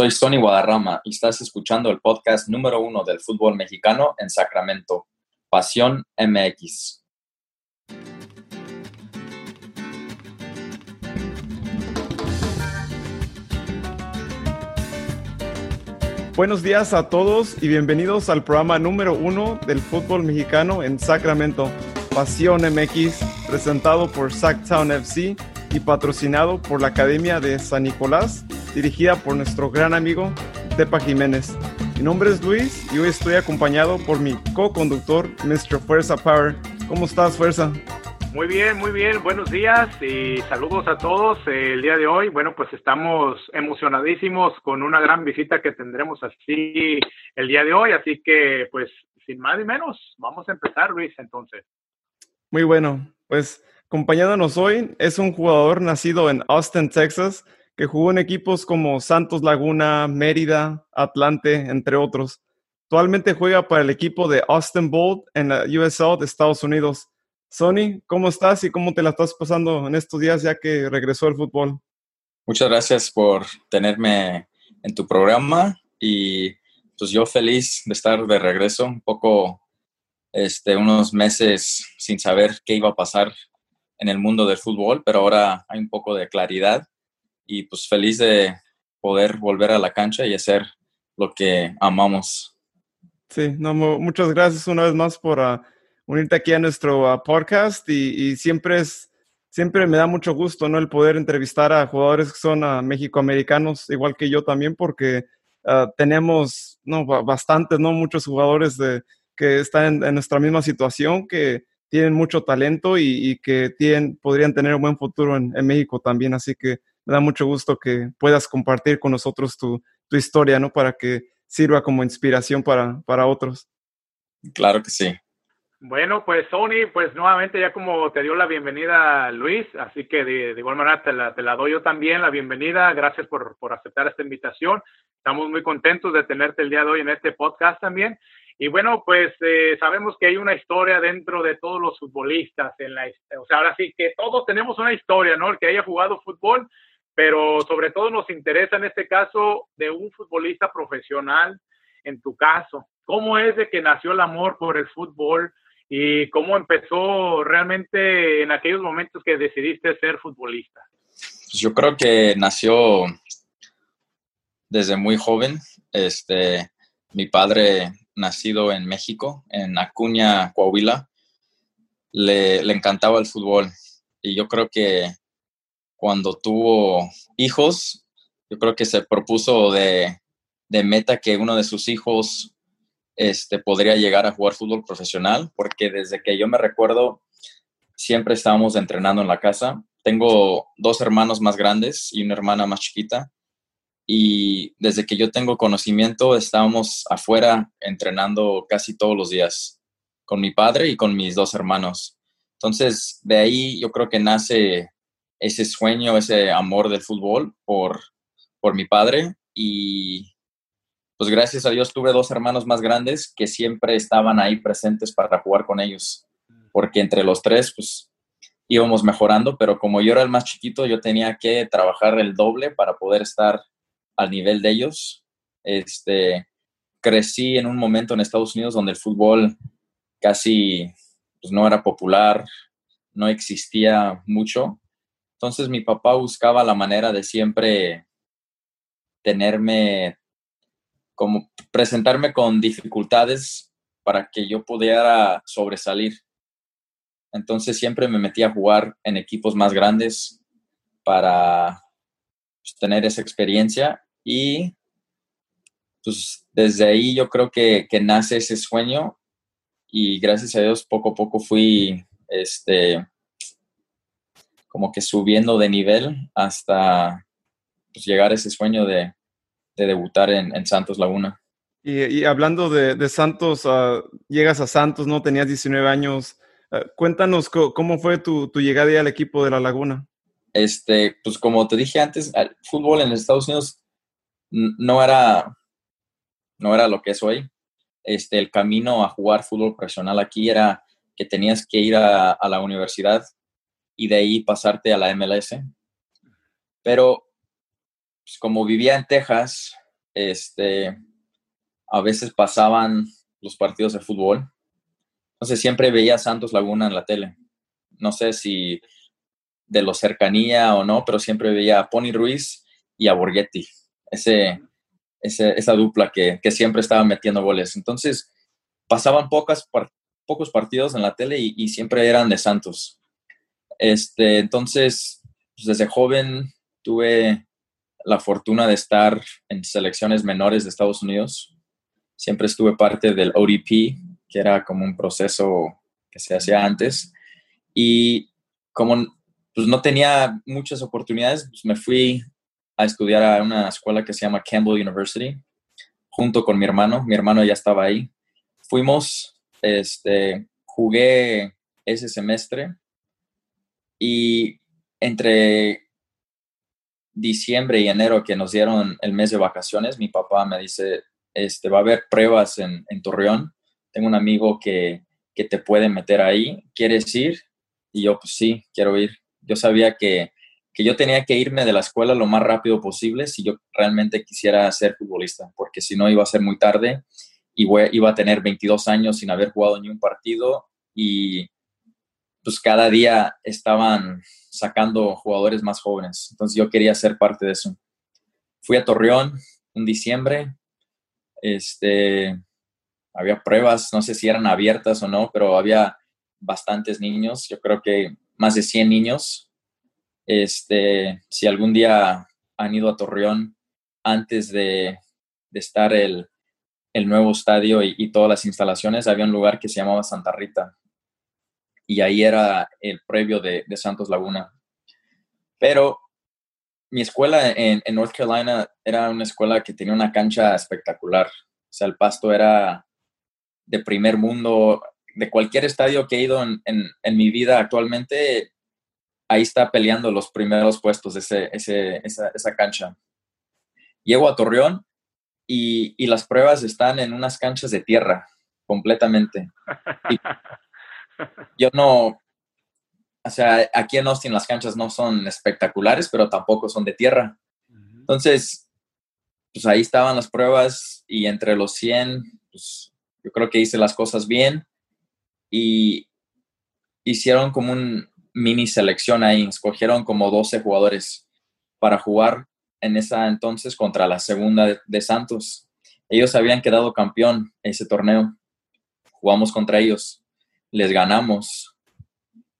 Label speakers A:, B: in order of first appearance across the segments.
A: Soy Sony Guadarrama y estás escuchando el podcast número uno del fútbol mexicano en Sacramento, Pasión MX.
B: Buenos días a todos y bienvenidos al programa número uno del fútbol mexicano en Sacramento, Pasión MX, presentado por Sacktown FC y patrocinado por la Academia de San Nicolás dirigida por nuestro gran amigo Tepa Jiménez. Mi nombre es Luis y hoy estoy acompañado por mi co-conductor, Mr. Fuerza Power. ¿Cómo estás, Fuerza?
C: Muy bien, muy bien. Buenos días y saludos a todos. El día de hoy, bueno, pues estamos emocionadísimos con una gran visita que tendremos así el día de hoy. Así que, pues, sin más ni menos, vamos a empezar, Luis, entonces.
B: Muy bueno. Pues, acompañándonos hoy es un jugador nacido en Austin, Texas, que jugó en equipos como Santos Laguna, Mérida, Atlante, entre otros. Actualmente juega para el equipo de Austin Bolt en la USL de Estados Unidos. Sony, ¿cómo estás y cómo te la estás pasando en estos días ya que regresó el fútbol?
A: Muchas gracias por tenerme en tu programa y pues yo feliz de estar de regreso, un poco, este, unos meses sin saber qué iba a pasar en el mundo del fútbol, pero ahora hay un poco de claridad y pues feliz de poder volver a la cancha y hacer lo que amamos.
B: Sí, no, muchas gracias una vez más por uh, unirte aquí a nuestro uh, podcast y, y, siempre es, siempre me da mucho gusto, ¿no? El poder entrevistar a jugadores que son uh, mexicoamericanos, igual que yo también, porque tenemos, no, bastantes, ¿no? Muchos jugadores de, que están en, nuestra misma situación, que tienen mucho talento y, y que tienen, podrían tener un buen futuro en México también, así que me da mucho gusto que puedas compartir con nosotros tu, tu historia, ¿no? Para que sirva como inspiración para, para otros.
A: Claro que sí.
C: Bueno, pues Sony, pues nuevamente ya como te dio la bienvenida Luis, así que de, de igual manera te la, te la, doy yo también la bienvenida. Gracias por, por aceptar esta invitación. Estamos muy contentos de tenerte el día de hoy en este podcast también. Y bueno, pues eh, sabemos que hay una historia dentro de todos los futbolistas. En la, o sea, ahora sí que todos tenemos una historia, ¿no? El que haya jugado fútbol pero sobre todo nos interesa en este caso de un futbolista profesional, en tu caso. ¿Cómo es de que nació el amor por el fútbol y cómo empezó realmente en aquellos momentos que decidiste ser futbolista?
A: Pues yo creo que nació desde muy joven. Este, mi padre, nacido en México, en Acuña, Coahuila, le, le encantaba el fútbol. Y yo creo que cuando tuvo hijos, yo creo que se propuso de, meta que uno de sus hijos este, podría llegar a jugar fútbol profesional, porque desde que yo me recuerdo, siempre estábamos entrenando en la casa. Tengo dos hermanos más grandes y una hermana más chiquita. Y desde que yo tengo conocimiento, estábamos afuera entrenando casi todos los días con mi padre y con mis dos hermanos. Entonces, de ahí yo creo que nace ese sueño, ese amor del fútbol por, por mi padre y pues gracias a Dios tuve dos hermanos más grandes que siempre estaban ahí presentes para jugar con ellos, porque entre los tres pues íbamos mejorando, pero como yo era el más chiquito, yo tenía que trabajar el doble para poder estar al nivel de ellos. Este, crecí en un momento en Estados Unidos donde el fútbol casi pues, no era popular, no existía mucho entonces mi papá buscaba la manera de siempre tenerme, como presentarme con dificultades para que yo pudiera sobresalir. Entonces siempre me metí a jugar en equipos más grandes para pues, tener esa experiencia y pues desde ahí yo creo que, que, nace ese sueño y gracias a Dios poco a poco fui este, como que subiendo de nivel hasta pues, llegar a ese sueño de, de debutar en, en, Santos Laguna.
B: Y, y hablando de, de Santos, uh, llegas a Santos, ¿no? Tenías 19 años. Uh, cuéntanos cómo fue tu, tu llegada al equipo de La Laguna.
A: Este, pues como te dije antes, el fútbol en Estados Unidos no era, no era lo que es hoy. Este, el camino a jugar fútbol profesional aquí era que tenías que ir a, a la universidad y de ahí pasarte a la MLS. Pero pues, como vivía en Texas, este, a veces pasaban los partidos de fútbol. Entonces siempre veía a Santos Laguna en la tele. No sé si de lo cercanía o no, pero siempre veía a Pony Ruiz y a Borghetti. Ese, esa dupla que, siempre estaba metiendo goles. Entonces pasaban pocos partidos en la tele y, siempre eran de Santos. Este, entonces, pues, desde joven tuve la fortuna de estar en selecciones menores de Estados Unidos. Siempre estuve parte del ODP, que era como un proceso que se hacía antes. Y como pues, no tenía muchas oportunidades, pues, me fui a estudiar a una escuela que se llama Campbell University, junto con mi hermano. Mi hermano ya estaba ahí. Fuimos, este, jugué ese semestre y entre diciembre y enero que nos dieron el mes de vacaciones, mi papá me dice, este, va a haber pruebas en, Torreón. Tengo un amigo que, que te puede meter ahí. ¿Quieres ir? Y yo, pues sí, quiero ir. Yo sabía que, que yo tenía que irme de la escuela lo más rápido posible si yo realmente quisiera ser futbolista, porque si no iba a ser muy tarde y iba a tener 22 años sin haber jugado ni un partido y pues cada día estaban sacando jugadores más jóvenes. Entonces yo quería ser parte de eso. Fui a Torreón en diciembre. Este, había pruebas, no sé si eran abiertas o no, pero había bastantes niños. Yo creo que más de 100 niños. Este, si algún día han ido a Torreón antes de, estar el, nuevo estadio y, todas las instalaciones, había un lugar que se llamaba Santa Rita y ahí era el previo de, Santos Laguna. Pero mi escuela en, North Carolina era una escuela que tenía una cancha espectacular. O sea, el pasto era de primer mundo. De cualquier estadio que he ido en, mi vida actualmente, ahí está peleando los primeros puestos ese, esa, cancha. Llego a Torreón y, y, las pruebas están en unas canchas de tierra completamente. yo no, o sea, aquí en Austin las canchas no son espectaculares, pero tampoco son de tierra. Entonces, pues ahí estaban las pruebas y entre los 100, pues yo creo que hice las cosas bien y hicieron como un mini selección ahí, escogieron como 12 jugadores para jugar en esa entonces contra la segunda de Santos. Ellos habían quedado campeón ese torneo. Jugamos contra ellos les ganamos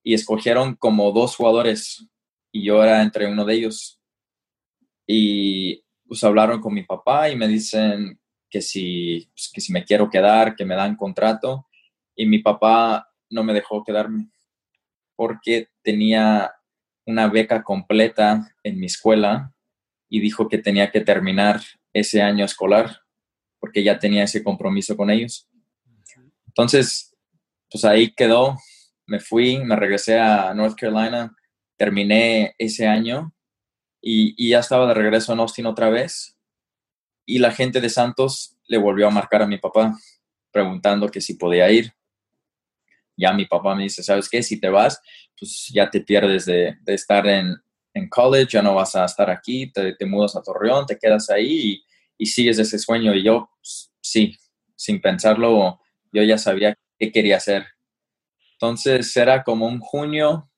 A: y escogieron como dos jugadores y yo era entre uno de ellos. Y pues hablaron con mi papá y me dicen que si, pues, que si me quiero quedar, que me dan contrato. Y mi papá no me dejó quedarme porque tenía una beca completa en mi escuela y dijo que tenía que terminar ese año escolar porque ya tenía ese compromiso con ellos. Entonces, pues ahí quedó. Me fui, me regresé a North Carolina, terminé ese año y, ya estaba de regreso en Austin otra vez. Y la gente de Santos le volvió a marcar a mi papá preguntando que si podía ir. Ya mi papá me dice, ¿sabes qué? Si te vas, pues ya te pierdes de, estar en, college, ya no vas a estar aquí, te, mudas a Torreón, te quedas ahí y, y sigues ese sueño. Y yo, pues, sí, sin pensarlo, yo ya sabía qué quería hacer. Entonces era como un junio,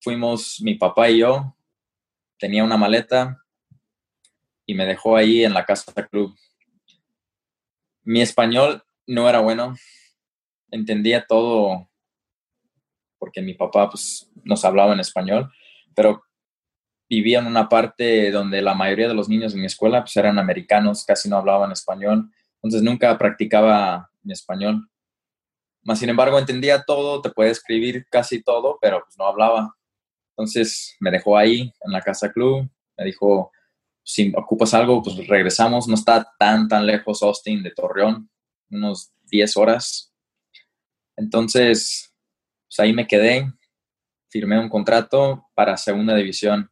A: fuimos mi papá y yo, tenía una maleta y me dejó ahí en la casa del club. Mi español no era bueno, entendía todo porque mi papá pues, nos hablaba en español, pero vivía en una parte donde la mayoría de los niños en mi escuela pues, eran americanos, casi no hablaban español, entonces nunca practicaba mi español. Más sin embargo, entendía todo, te puede escribir casi todo, pero pues no hablaba. Entonces me dejó ahí en la casa club, me dijo, si ocupas algo, pues regresamos. No está tan, tan lejos Austin de Torreón, unos 10 horas. Entonces, pues ahí me quedé, firmé un contrato para segunda división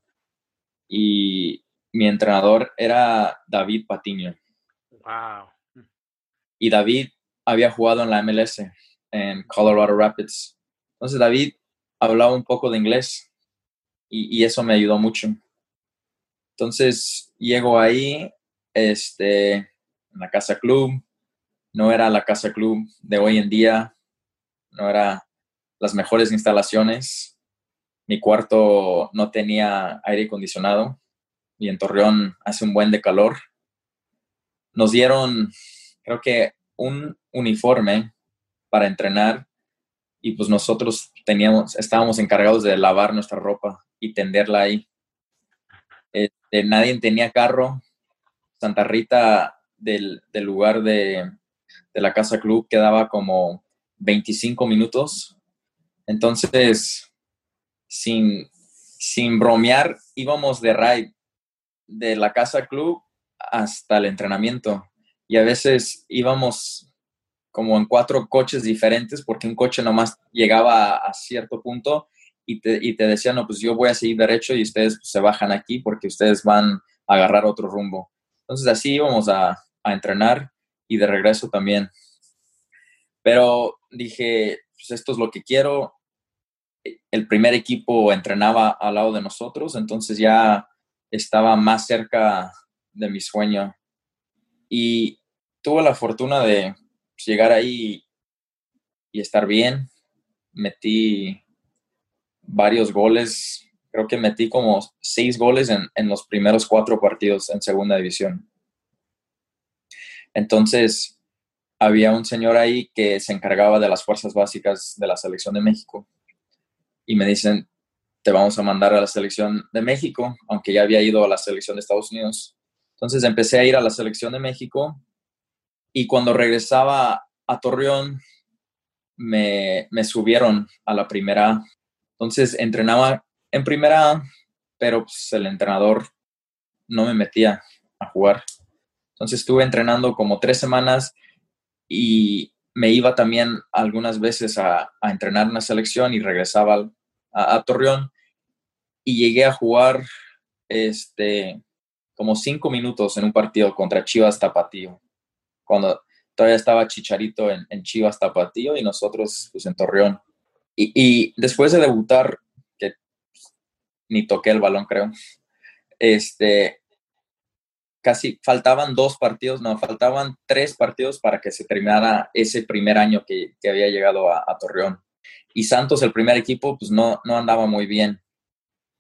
A: y mi entrenador era David Patiño.
C: Wow.
A: Y David había jugado en la MLS, en Colorado Rapids. Entonces David hablaba un poco de inglés y, eso me ayudó mucho. Entonces llego ahí este, en la casa club. No era la casa club de hoy en día, no era las mejores instalaciones. Mi cuarto no tenía aire acondicionado y en Torreón hace un buen de calor. Nos dieron, creo que, un uniforme para entrenar y pues nosotros teníamos, estábamos encargados de lavar nuestra ropa y tenderla ahí. Este, nadie tenía carro. Santa Rita del, lugar de, de, la casa club quedaba como 25 minutos. Entonces, sin, sin bromear, íbamos de ride de la casa club hasta el entrenamiento. Y a veces íbamos como en cuatro coches diferentes porque un coche nomás llegaba a, cierto punto y te, y te decía, no, pues yo voy a seguir derecho y ustedes pues, se bajan aquí porque ustedes van a agarrar otro rumbo. Entonces así íbamos a, a entrenar y de regreso también. Pero dije, pues esto es lo que quiero. El primer equipo entrenaba al lado de nosotros, entonces ya estaba más cerca de mi sueño. Y tuve la fortuna de llegar ahí y estar bien. Metí varios goles, creo que metí como seis goles en, en los primeros cuatro partidos en segunda división. Entonces, había un señor ahí que se encargaba de las fuerzas básicas de la selección de México. Y me dicen, te vamos a mandar a la selección de México, aunque ya había ido a la selección de Estados Unidos. Entonces empecé a ir a la selección de México y cuando regresaba a Torreón, me, subieron a la primera. Entonces entrenaba en primera, pero pues, el entrenador no me metía a jugar. Entonces estuve entrenando como tres semanas y me iba también algunas veces a, entrenar en la selección y regresaba a, a, Torreón y llegué a jugar este, como cinco minutos en un partido contra Chivas Tapatío cuando todavía estaba Chicharito en, Chivas Tapatío y nosotros pues en Torreón. Y, después de debutar, que ni toqué el balón creo, este, casi faltaban dos partidos, no, faltaban tres partidos para que se terminara ese primer año que, que había llegado a, Torreón. Y Santos, el primer equipo, pues no, no andaba muy bien.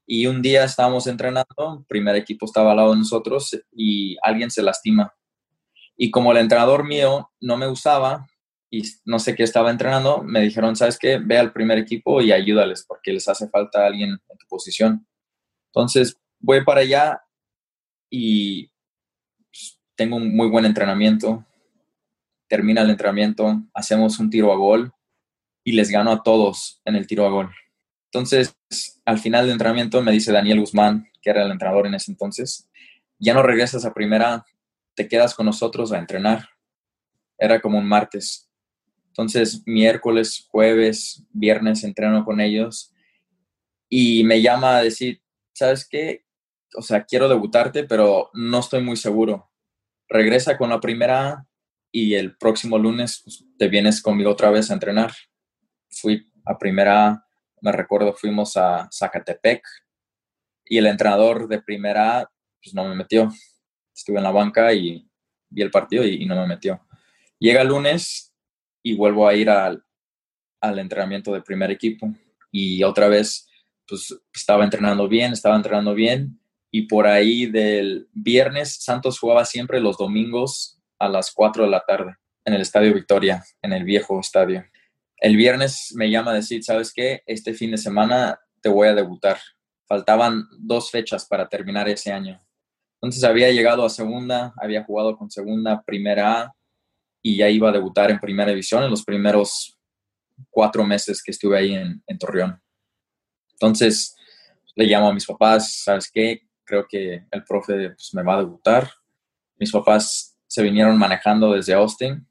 A: Y un día estábamos entrenando, primer equipo estaba al lado de nosotros y alguien se lastima y como el entrenador mío no me usaba y no sé qué estaba entrenando, me dijeron, ¿sabes qué? Ve al primer equipo y ayúdales porque les hace falta alguien en tu posición. Entonces voy para allá y pues, tengo un muy buen entrenamiento. Termina el entrenamiento, hacemos un tiro a gol y les gano a todos en el tiro a gol. Entonces, al final del entrenamiento me dice Daniel Guzmán, que era el entrenador en ese entonces, ya no regresas a primera, te quedas con nosotros a entrenar. Era como un martes. Entonces, miércoles, jueves, viernes entreno con ellos y me llama a decir, ¿sabes qué? O sea, quiero debutarte, pero no estoy muy seguro. Regresa con la primera y el próximo lunes pues, te vienes conmigo otra vez a entrenar. Fui a primera, me recuerdo, fuimos a Zacatepec y el entrenador de primera pues no me metió estuve en la banca y vi el partido y, no me metió. Llega el lunes y vuelvo a ir al, al entrenamiento de primer equipo y otra vez pues estaba entrenando bien, estaba entrenando bien y por ahí del viernes Santos jugaba siempre los domingos a las 4 de la tarde en el Estadio Victoria, en el viejo estadio. El viernes me llama a decir, ¿sabes qué? Este fin de semana te voy a debutar. Faltaban dos fechas para terminar ese año. Entonces había llegado a segunda, había jugado con segunda, primera A y ya iba a debutar en primera división en los primeros cuatro meses que estuve ahí en, Torreón. Entonces le llamo a mis papás, ¿sabes qué? Creo que el profe pues, me va a debutar. Mis papás se vinieron manejando desde Austin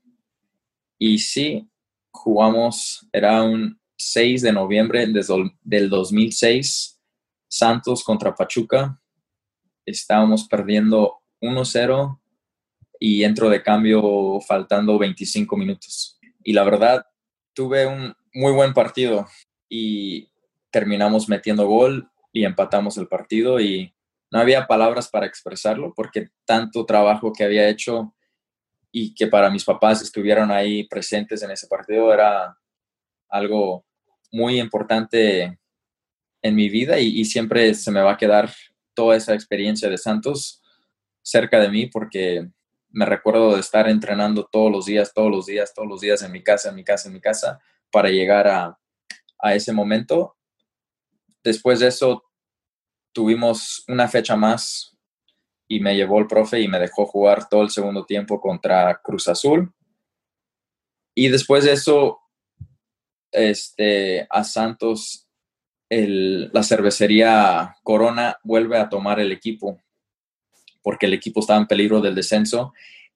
A: y sí, jugamos, era un 6 de noviembre del 2006, Santos contra Pachuca estábamos perdiendo 1-0 y entro de cambio faltando 25 minutos. Y la verdad, tuve un muy buen partido y terminamos metiendo gol y empatamos el partido y no había palabras para expresarlo porque tanto trabajo que había hecho y que para mis papás estuvieron ahí presentes en ese partido era algo muy importante en mi vida y, siempre se me va a quedar toda esa experiencia de Santos cerca de mí porque me recuerdo de estar entrenando todos los días, todos los días, todos los días en mi casa, en mi casa, en mi casa, para llegar a, a ese momento. Después de eso, tuvimos una fecha más y me llevó el profe y me dejó jugar todo el segundo tiempo contra Cruz Azul. Y después de eso, este, a Santos, la cervecería Corona vuelve a tomar el equipo porque el equipo estaba en peligro del descenso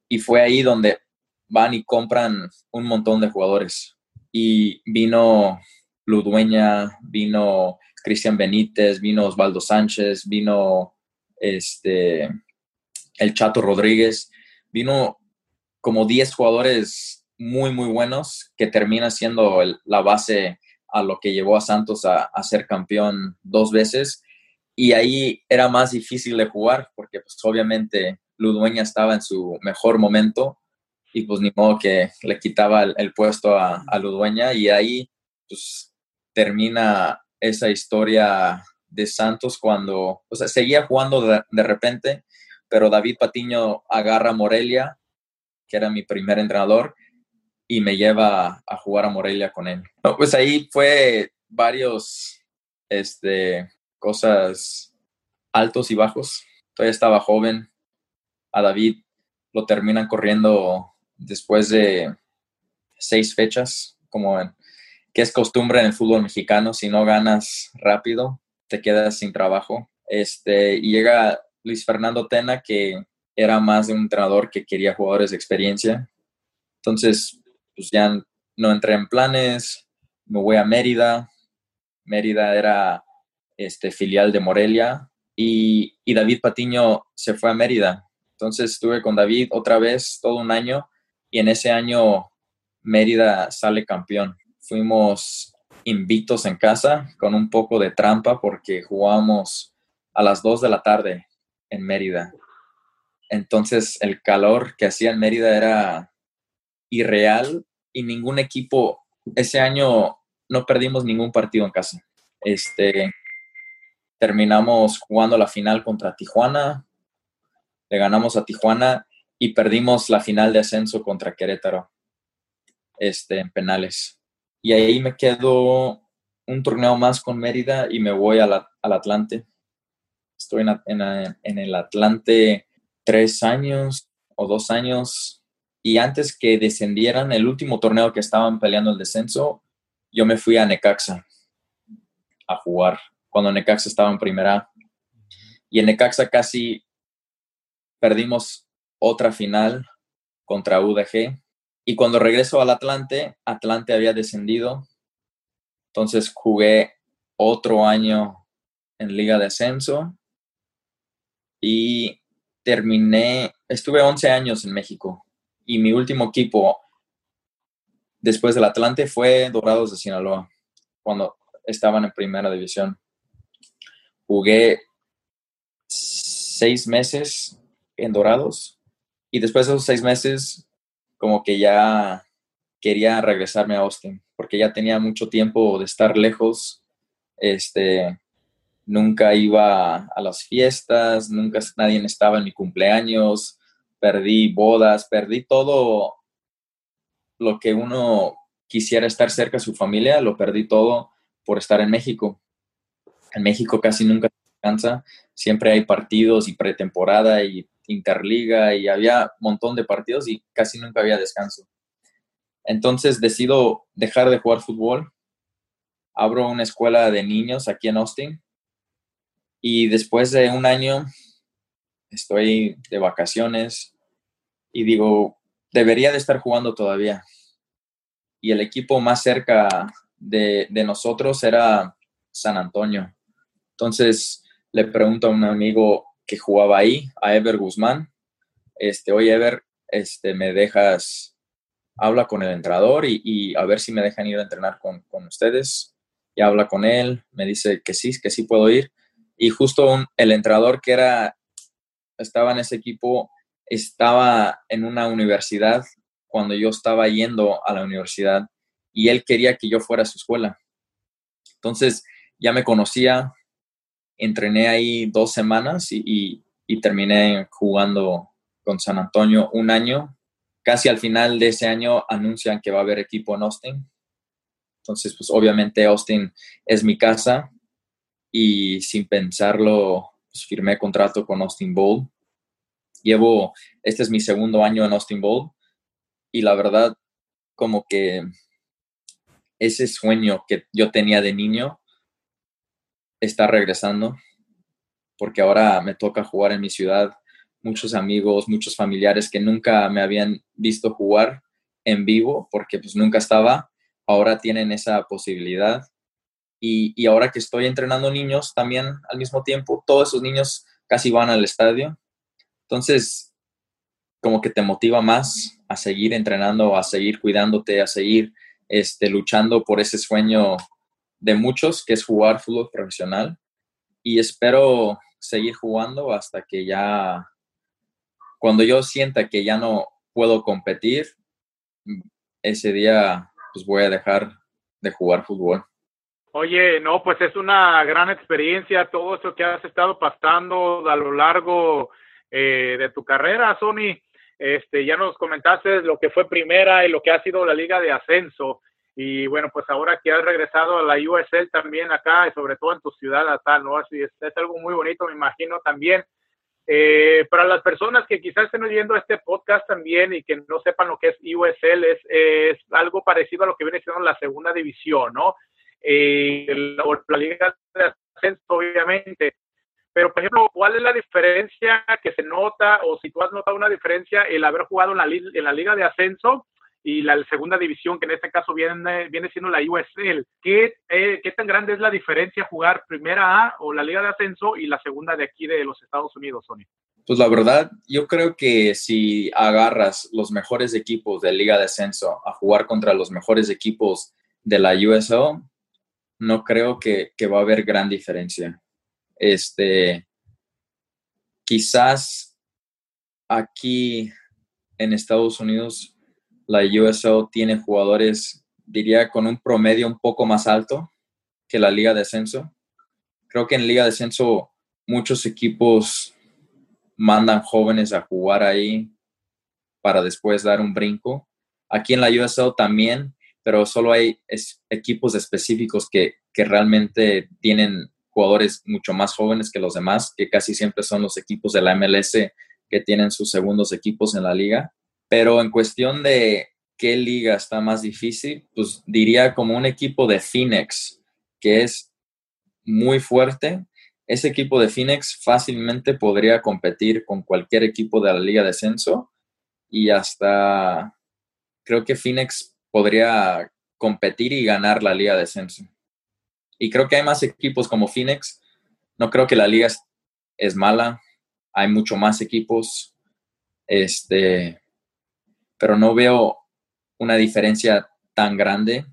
A: y fue ahí donde van y compran un montón de jugadores. Y vino Ludueña, vino Cristian Benítez, vino Osvaldo Sánchez, vino este, el Chato Rodríguez, vino como 10 jugadores muy, muy buenos que termina siendo la base a lo que llevó a Santos a, ser campeón dos veces. Y ahí era más difícil de jugar porque pues obviamente Ludueña estaba en su mejor momento y pues ni modo que le quitaba el, puesto a, a Ludueña y ahí pues termina esa historia de Santos cuando, o sea, seguía jugando de, repente, pero David Patiño agarra a Morelia, que era mi primer entrenador, y me lleva a jugar a Morelia con él. pues ahí fue varios, este, cosas altos y bajos. Todavía estaba joven. A David lo terminan corriendo después de seis fechas, como en que es costumbre en el fútbol mexicano, si no ganas rápido, te quedas sin trabajo. Este, y llega Luis Fernando Tena, que era más de un entrenador que quería jugadores de experiencia. Entonces, pues ya no entré en planes, me voy a Mérida. Mérida era este, filial de Morelia y, David Patiño se fue a Mérida. Entonces estuve con David otra vez todo un año y en ese año Mérida sale campeón fuimos invictos en casa con un poco de trampa porque jugábamos a las 2 de la tarde en Mérida. Entonces el calor que hacía en Mérida era irreal y ningún equipo, ese año no perdimos ningún partido en casa. Este, terminamos jugando la final contra Tijuana, le ganamos a Tijuana y perdimos la final de ascenso contra Querétaro este, en penales y ahí me quedo un torneo más con Mérida y me voy al Atlante. Estoy en, en, el Atlante tres años o dos años y antes que descendieran, el último torneo que estaban peleando el descenso, yo me fui a Necaxa a jugar cuando Necaxa estaba en primera. Y en Necaxa casi perdimos otra final contra UDG y cuando regreso al Atlante, Atlante había descendido. Entonces jugué otro año en Liga de Ascenso y terminé, estuve 11 años en México y mi último equipo después del Atlante fue Dorados de Sinaloa, cuando estaban en primera división. Jugué seis meses en Dorados y después de esos seis meses como que ya quería regresarme a Austin, porque ya tenía mucho tiempo de estar lejos, este, nunca iba a las fiestas, nunca nadie estaba en mi cumpleaños, perdí bodas, perdí todo lo que uno quisiera estar cerca de su familia, lo perdí todo por estar en México. En México casi nunca se descansa, siempre hay partidos y pretemporada y interliga y había un montón de partidos y casi nunca había descanso. Entonces decido dejar de jugar fútbol, abro una escuela de niños aquí en Austin y después de un año estoy de vacaciones y digo, debería de estar jugando todavía. Y el equipo más cerca de, de nosotros era San Antonio. Entonces le pregunto a un amigo, que jugaba ahí, a Ever Guzmán. Este, oye, Ever, este, me dejas, habla con el entrenador y, a ver si me dejan ir a entrenar con, ustedes. Y habla con él, me dice que sí, que sí puedo ir. Y justo el entrenador que era, estaba en ese equipo, estaba en una universidad cuando yo estaba yendo a la universidad y él quería que yo fuera a su escuela. Entonces ya me conocía, entrené ahí dos semanas y, y terminé jugando con San Antonio un año. Casi al final de ese año anuncian que va a haber equipo en Austin. Entonces, pues obviamente Austin es mi casa y sin pensarlo, pues, firmé contrato con Austin Bowl. Llevo, este es mi segundo año en Austin Bowl y la verdad, como que ese sueño que yo tenía de niño está regresando porque ahora me toca jugar en mi ciudad. Muchos amigos, muchos familiares que nunca me habían visto jugar en vivo porque pues nunca estaba, ahora tienen esa posibilidad. Y, y ahora que estoy entrenando niños también al mismo tiempo, todos esos niños casi van al estadio. Entonces, como que te motiva más a seguir entrenando, a seguir cuidándote, a seguir este, luchando por ese sueño de muchos, que es jugar fútbol profesional. Y espero seguir jugando hasta que ya, cuando yo sienta que ya no puedo competir, ese día pues voy a dejar de jugar fútbol.
C: Oye, no, pues es una gran experiencia todo eso que has estado pasando a lo largo eh, de tu carrera, Sony. Este, ya nos comentaste lo que fue primera y lo que ha sido la liga de ascenso. Y bueno, pues ahora que has regresado a la USL también acá, y sobre todo en tu ciudad natal, ¿no? Así es, es algo muy bonito, me imagino también. Eh, para las personas que quizás estén oyendo este podcast también y que no sepan lo que es USL, es, es algo parecido a lo que viene siendo la segunda división, ¿no? Eh, la, la liga de ascenso, obviamente. Pero, por ejemplo, ¿cuál es la diferencia que se nota o si tú has notado una diferencia el haber jugado en la, liga de ascenso y la segunda división, que en este caso viene, siendo la USL. ¿Qué, eh, ¿Qué tan grande es la diferencia jugar primera A o la Liga de Ascenso y la segunda de aquí de los Estados Unidos, Sony?
A: Pues la verdad, yo creo que si agarras los mejores equipos de Liga de Ascenso a jugar contra los mejores equipos de la USL, no creo que va a haber gran diferencia. Este, quizás aquí en Estados Unidos la USL tiene jugadores, diría, con un promedio un poco más alto que la Liga de Ascenso. Creo que en Liga de Ascenso muchos equipos mandan jóvenes a jugar ahí para después dar un brinco. Aquí en la USL también, pero solo hay equipos específicos que, que realmente tienen jugadores mucho más jóvenes que los demás, que casi siempre son los equipos de la MLS que tienen sus segundos equipos en la liga. Pero en cuestión de qué liga está más difícil, pues diría como un equipo de Phoenix, que es muy fuerte. Ese equipo de Phoenix fácilmente podría competir con cualquier equipo de la liga de ascenso y hasta creo que Phoenix podría competir y ganar la liga de ascenso. Y creo que hay más equipos como Phoenix. No creo que la liga es, mala. Hay mucho más equipos. Este, pero no veo una diferencia tan grande.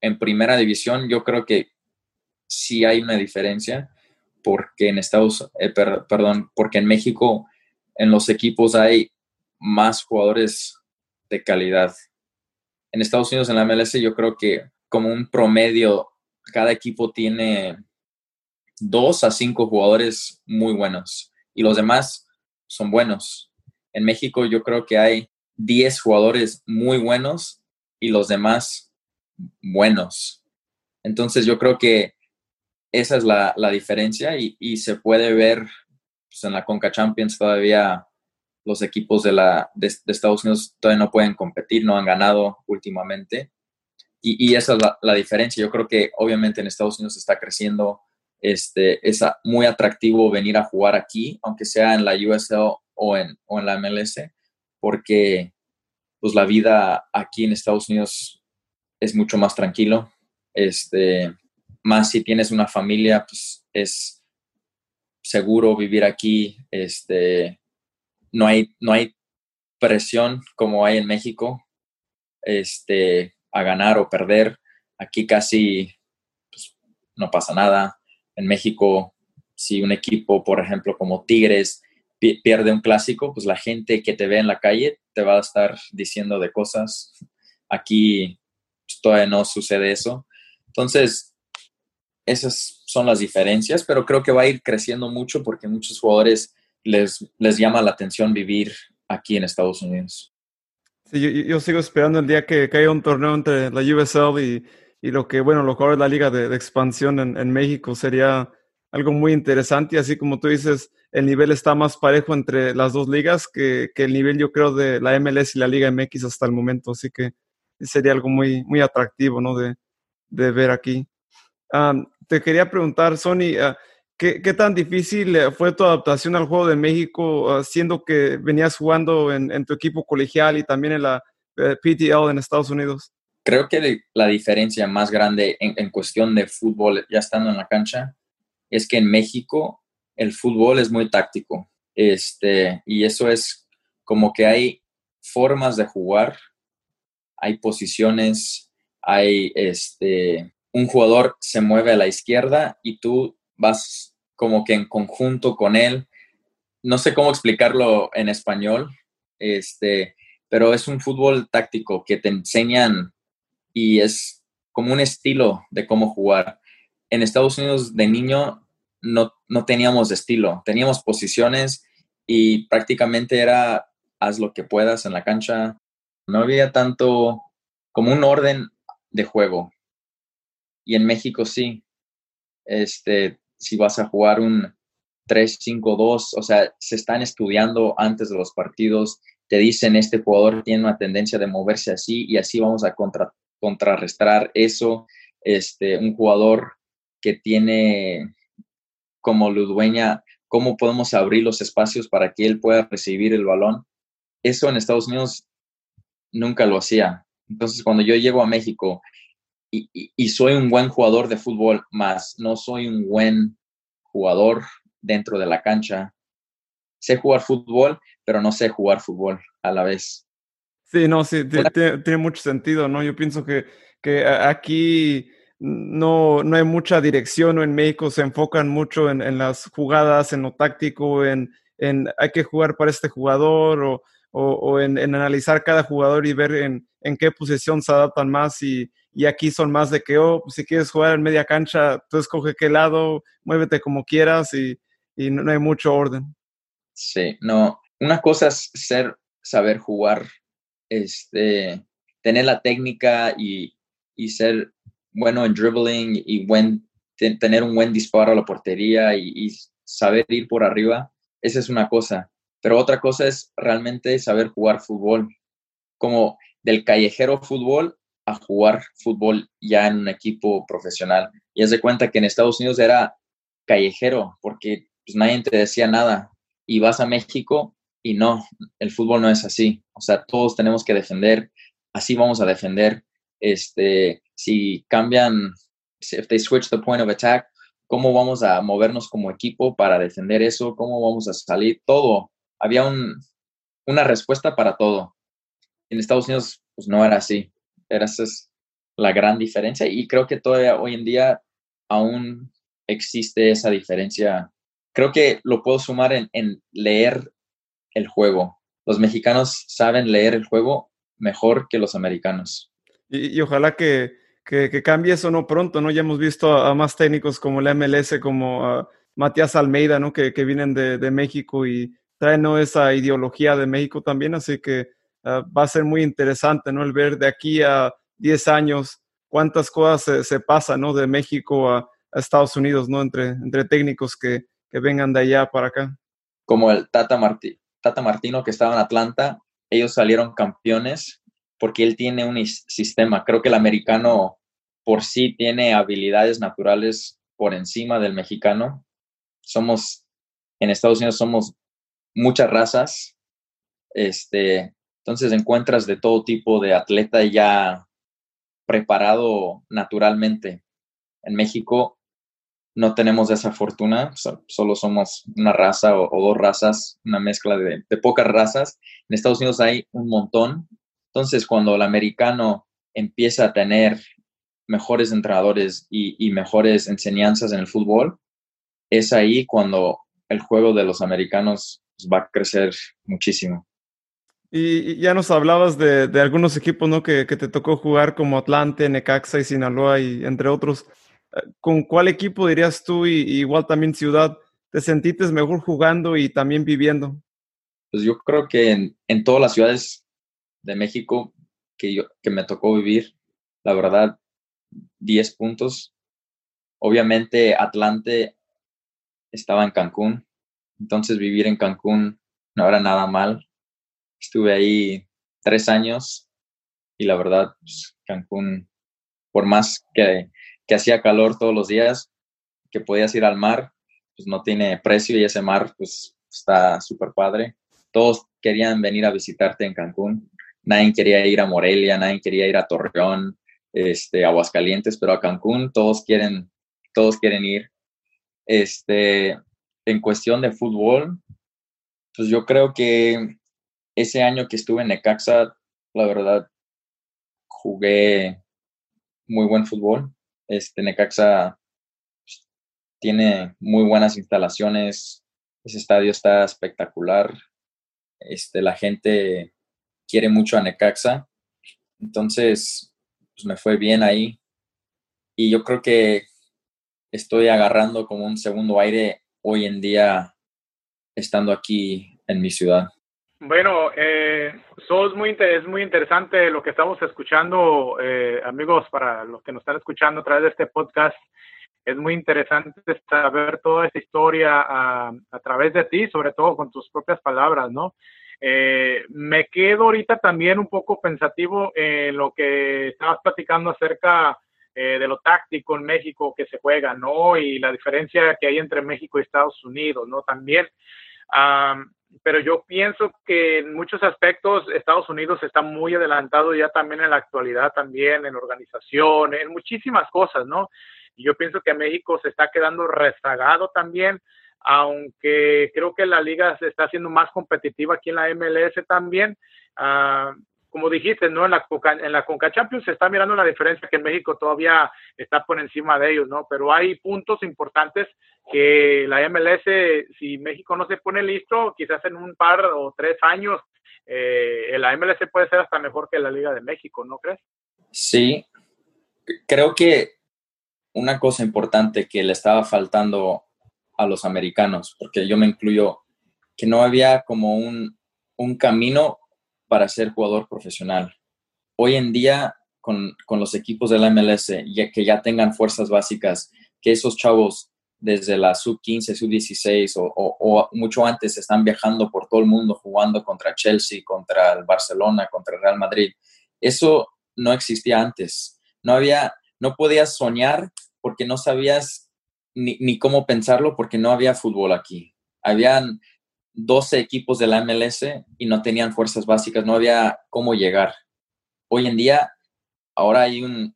A: En primera división yo creo que sí hay una diferencia porque en Estados, eh, perdón, porque en México en los equipos hay más jugadores de calidad. En Estados Unidos en la MLS yo creo que como un promedio cada equipo tiene dos a cinco jugadores muy buenos y los demás son buenos. En México yo creo que hay 10 jugadores muy buenos y los demás buenos. Entonces yo creo que esa es la, diferencia y, se puede ver pues, en la Conca Champions todavía los equipos de, la, de, Estados Unidos todavía no pueden competir, no han ganado últimamente. Y, esa es la, diferencia. Yo creo que obviamente en Estados Unidos está creciendo. Este, es muy atractivo venir a jugar aquí, aunque sea en la USL o en, o en la MLS porque pues la vida aquí en Estados Unidos es mucho más tranquilo. Este, más si tienes una familia, pues es seguro vivir aquí. Este, no hay, no hay presión como hay en México, este, a ganar o perder. Aquí casi pues, no pasa nada. En México si un equipo, por ejemplo, como Tigres, pierde un clásico, pues la gente que te ve en la calle te va a estar diciendo de cosas. Aquí pues, todavía no sucede eso. Entonces, esas son las diferencias, pero creo que va a ir creciendo mucho porque muchos jugadores les, les llama la atención vivir aquí en Estados Unidos.
B: Sí, yo, sigo esperando el día que, haya un torneo entre la USL y, y lo que, bueno, lo que ahora es la liga de, expansión en, en, México sería algo muy interesante y así como tú dices, el nivel está más parejo entre las dos ligas que, que, el nivel yo creo de la MLS y la Liga MX hasta el momento, así que sería algo muy, muy atractivo, ¿no? De, de ver aquí. te quería preguntar, Sony, ah, ¿qué, ¿qué, tan difícil eh, fue tu adaptación al juego de México, ah, siendo que venías jugando en, en, tu equipo colegial y también en la eh, PTL en Estados Unidos?
A: Creo que la diferencia más grande en, en cuestión de fútbol, ya estando en la cancha, es que en México el fútbol es muy táctico. Este, y eso es como que hay formas de jugar, hay posiciones, hay este, un jugador se mueve a la izquierda y tú vas como que en conjunto con él. No sé cómo explicarlo en español, este, pero es un fútbol táctico que te enseñan y es como un estilo de cómo jugar. En Estados Unidos de niño no, no teníamos estilo, teníamos posiciones y prácticamente era haz lo que puedas en la cancha. No había tanto como un orden de juego. Y en México sí. Este, si vas a jugar un 3-5-2, o sea, se están estudiando antes de los partidos, te dicen este jugador tiene una tendencia de moverse así y así vamos a contra, contrarrestar eso. Este, un jugador que tiene como Ludueña, cómo podemos abrir los espacios para que él pueda recibir el balón. Eso en Estados Unidos nunca lo hacía. Entonces, cuando yo llego a México y, soy un buen jugador de fútbol, más no soy un buen jugador dentro de la cancha, sé jugar fútbol, pero no sé jugar fútbol a la vez.
B: Sí, no, sí, tiene, mucho sentido, ¿no? Yo pienso que, que aquí no, no hay mucha dirección, o en México se enfocan mucho en, las jugadas, en lo táctico, en, en, hay que jugar para este jugador o, o, en, analizar cada jugador y ver en, qué posición se adaptan más y, y, aquí son más de que, oh, si quieres jugar en media cancha, tú escoge qué lado, muévete como quieras y, y no, hay mucho orden.
A: Sí, no, una cosa es ser, saber jugar, este, tener la técnica y, y ser bueno en dribbling y buen, tener un buen disparo a la portería y, saber ir por arriba, esa es una cosa. Pero otra cosa es realmente saber jugar fútbol, como del callejero fútbol a jugar fútbol ya en un equipo profesional. Y es de cuenta que en Estados Unidos era callejero, porque pues, nadie te decía nada. Y vas a México y no, el fútbol no es así. O sea, todos tenemos que defender, así vamos a defender. Este, si cambian, if they switch the point of attack, cómo vamos a movernos como equipo para defender eso, cómo vamos a salir, todo. Había un, una respuesta para todo. En Estados Unidos, pues no era así. Esa es la gran diferencia y creo que todavía hoy en día aún existe esa diferencia. Creo que lo puedo sumar en, en leer el juego. Los mexicanos saben leer el juego mejor que los americanos.
B: Y, ojalá que, que, cambie eso no pronto, ¿no? Ya hemos visto a, más técnicos como la MLS, como Matías Almeida, ¿no? Que, que vienen de, de, México y traen ¿no? esa ideología de México también, así que ah, va a ser muy interesante, ¿no? El ver de aquí a 10 años cuántas cosas se, se pasan, ¿no? De México a, a, Estados Unidos, ¿no? Entre, entre técnicos que, que vengan de allá para acá.
A: Como el Tata, Martí, Tata Martino que estaba en Atlanta, ellos salieron campeones porque él tiene un sistema. Creo que el americano por sí tiene habilidades naturales por encima del mexicano. Somos, en Estados Unidos somos muchas razas. Este, entonces encuentras de todo tipo de atleta ya preparado naturalmente. En México no tenemos esa fortuna, solo somos una raza o, dos razas, una mezcla de, pocas razas. En Estados Unidos hay un montón entonces, cuando el americano empieza a tener mejores entrenadores y, mejores enseñanzas en el fútbol, es ahí cuando el juego de los americanos va a crecer muchísimo.
B: Y ya nos hablabas de, algunos equipos ¿no? que, te tocó jugar como Atlante, Necaxa y Sinaloa y entre otros. Eh, ¿Con cuál equipo dirías tú y, igual también Ciudad te sentiste mejor jugando y también viviendo?
A: Pues yo creo que en, en todas las ciudades de México que, yo, que me tocó vivir, la verdad, 10 puntos. Obviamente Atlante estaba en Cancún, entonces vivir en Cancún no era nada mal Estuve ahí tres años y la verdad, pues, Cancún, por más que, que hacía calor todos los días, que podías ir al mar, pues no tiene precio y ese mar pues está súper padre. Todos querían venir a visitarte en Cancún. Nadie quería ir a Morelia, nadie quería ir a Torreón, este, Aguascalientes, pero a Cancún todos quieren, todos quieren ir. Este, en cuestión de fútbol, pues yo creo que ese año que estuve en Necaxa, la verdad, jugué muy buen fútbol. Este Necaxa pues, tiene muy buenas instalaciones. Ese estadio está espectacular. Este, la gente quiere mucho a Necaxa. Entonces, pues me fue bien ahí. Y yo creo que estoy agarrando como un segundo aire hoy en día estando aquí en mi ciudad.
C: Bueno, eh, es, muy, es muy interesante lo que estamos escuchando, eh, amigos, para los que nos están escuchando a través de este podcast. Es muy interesante saber toda esta historia a, través de ti, sobre todo con tus propias palabras, ¿no? Eh, me quedo ahorita también un poco pensativo en lo que estabas platicando acerca eh, de lo táctico en México que se juega, ¿no? Y la diferencia que hay entre México y Estados Unidos, ¿no? También pero yo pienso que en muchos aspectos Estados Unidos está muy adelantado ya también en la actualidad, también en organización, en muchísimas cosas, ¿no? Y yo pienso que México se está quedando rezagado también, aunque creo que la liga se está haciendo más competitiva aquí en la MLS también. Uh, como dijiste, ¿no? En la, en la Conca Champions se está mirando la diferencia que México todavía está por encima de ellos, ¿no? Pero hay puntos importantes que la MLS, si México no se pone listo, quizás en un par o tres años, eh, la MLS puede ser hasta mejor que la Liga de México, ¿no crees?
A: Sí, creo que una cosa importante que le estaba faltando a los americanos, porque yo me incluyo, que no había como un, un camino para ser jugador profesional. Hoy en día, con, los equipos de la MLS, ya, que ya tengan fuerzas básicas, que esos chavos desde la sub-15, sub-16 o, mucho antes están viajando por todo el mundo jugando contra Chelsea, contra el Barcelona, contra el Real Madrid. Eso no existía antes. No había, no podías soñar porque no sabías ni, ni cómo pensarlo porque no había fútbol aquí. Habían 12 equipos de la MLS y no tenían fuerzas básicas, no había cómo llegar. Hoy en día, ahora hay un,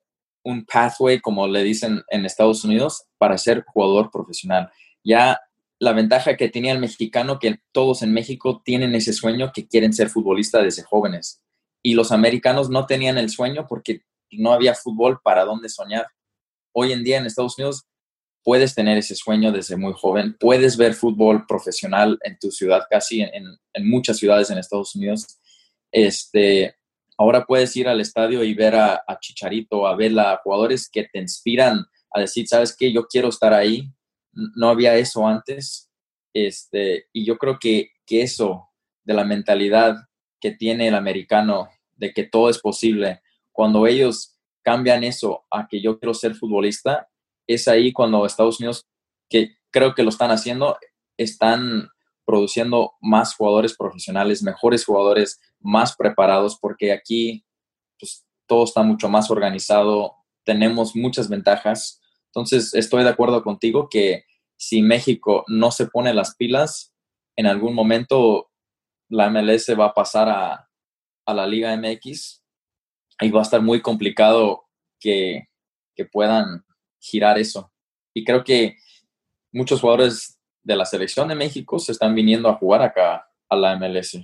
A: un pathway, como le dicen en Estados Unidos, para ser jugador profesional. Ya la ventaja que tenía el mexicano, que todos en México tienen ese sueño que quieren ser futbolistas desde jóvenes. Y los americanos no tenían el sueño porque no había fútbol para dónde soñar. Hoy en día en Estados Unidos puedes tener ese sueño desde muy joven, puedes ver fútbol profesional en tu ciudad, casi en, muchas ciudades en Estados Unidos. Este, ahora puedes ir al estadio y ver a, Chicharito, a ver a jugadores que te inspiran a decir, ¿sabes qué? Yo quiero estar ahí. No había eso antes. Este, y yo creo que, que eso de la mentalidad que tiene el americano de que todo es posible, cuando ellos cambian eso a que yo quiero ser futbolista, es ahí cuando Estados Unidos, que creo que lo están haciendo, están produciendo más jugadores profesionales, mejores jugadores, más preparados, porque aquí pues, todo está mucho más organizado, tenemos muchas ventajas. Entonces, estoy de acuerdo contigo que si México no se pone las pilas, en algún momento la MLS va a pasar a, a la Liga MX y va a estar muy complicado que, que puedan girar eso. Y creo que muchos jugadores de la selección de México se están viniendo a jugar acá a la MLS,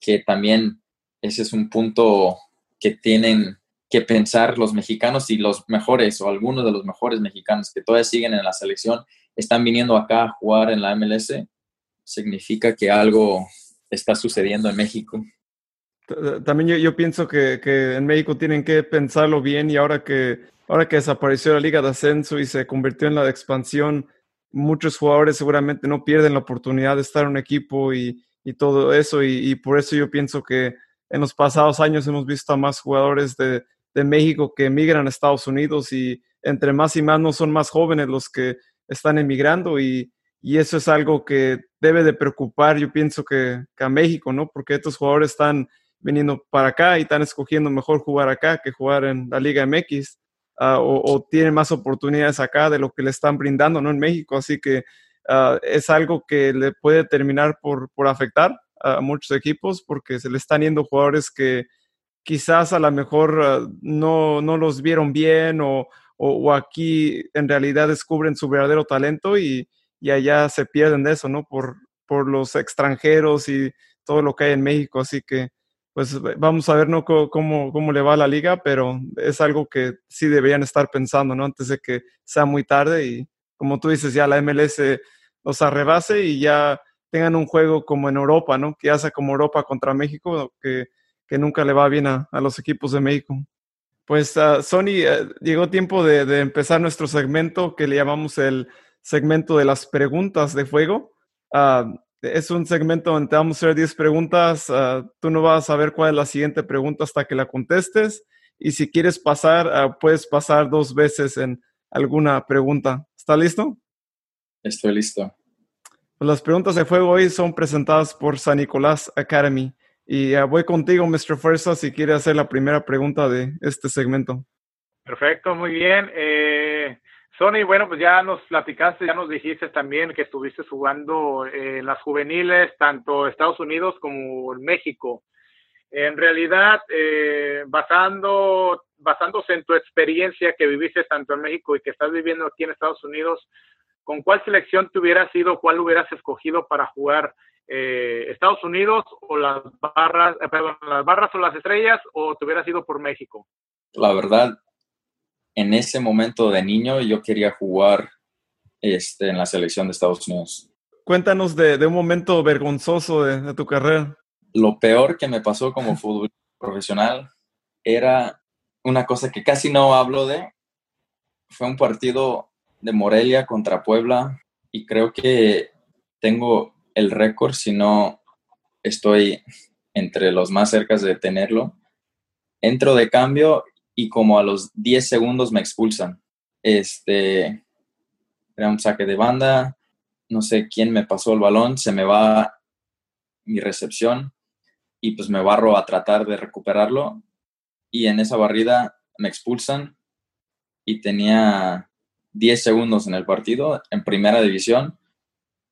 A: que también ese es un punto que tienen que pensar los mexicanos y los mejores o algunos de los mejores mexicanos que todavía siguen en la selección están viniendo acá a jugar en la MLS, significa que algo está sucediendo en México.
B: También yo, pienso que, que, en México tienen que pensarlo bien y ahora que, ahora que desapareció la liga de ascenso y se convirtió en la de expansión, muchos jugadores seguramente no pierden la oportunidad de estar en un equipo y, y todo eso y, por eso yo pienso que en los pasados años hemos visto a más jugadores de, de México que emigran a Estados Unidos y entre más y más no son más jóvenes los que están emigrando y, y eso es algo que debe de preocupar, yo pienso que, que a México, ¿no? Porque estos jugadores están viniendo para acá y están escogiendo mejor jugar acá que jugar en la Liga MX uh, o, o, tienen más oportunidades acá de lo que le están brindando ¿no? en México. Así que uh, es algo que le puede terminar por, por afectar a muchos equipos porque se le están yendo jugadores que quizás a lo mejor uh, no, no, los vieron bien o, o, o, aquí en realidad descubren su verdadero talento y, y allá se pierden de eso, ¿no? Por, por los extranjeros y todo lo que hay en México. Así que pues vamos a ver ¿no? cómo, cómo le va a la liga, pero es algo que sí deberían estar pensando, ¿no? Antes de que sea muy tarde y como tú dices, ya la MLS los arrebase y ya tengan un juego como en Europa, ¿no? Que hace como Europa contra México, que, que nunca le va bien a, a, los equipos de México. Pues uh, Sony, uh, llegó tiempo de, de, empezar nuestro segmento que le llamamos el segmento de las preguntas de fuego. Uh, es un segmento donde te vamos a hacer 10 preguntas. Uh, tú no vas a saber cuál es la siguiente pregunta hasta que la contestes. Y si quieres pasar, uh, puedes pasar dos veces en alguna pregunta. ¿Está listo?
A: Estoy listo.
B: Pues las preguntas de fuego hoy son presentadas por San Nicolás Academy. Y uh, voy contigo, Mr. Fuerza, si quiere hacer la primera pregunta de este segmento.
C: Perfecto, muy bien. Eh, Sony, bueno, pues ya nos platicaste, ya nos dijiste también que estuviste jugando en las juveniles, tanto Estados Unidos como México. En realidad, eh, basando, basándose en tu experiencia que viviste tanto en México y que estás viviendo aquí en Estados Unidos, ¿con cuál selección te hubieras ido, cuál hubieras escogido para jugar eh, Estados Unidos o las barras, eh, perdón, las barras o las estrellas o te hubieras ido por México?
A: La verdad, en ese momento de niño yo quería jugar este, en la selección de Estados Unidos.
B: Cuéntanos de, de un momento vergonzoso de, de, tu carrera.
A: Lo peor que me pasó como futbolista profesional era una cosa que casi no hablo de. Fue un partido de Morelia contra Puebla y creo que tengo el récord, si no estoy entre los más cercas de tenerlo. Entro de cambio y como a los 10 segundos me expulsan. Este, era un saque de banda, no sé quién me pasó el balón, se me va mi recepción y pues me barro a tratar de recuperarlo y en esa barrida me expulsan y tenía 10 segundos en el partido en primera división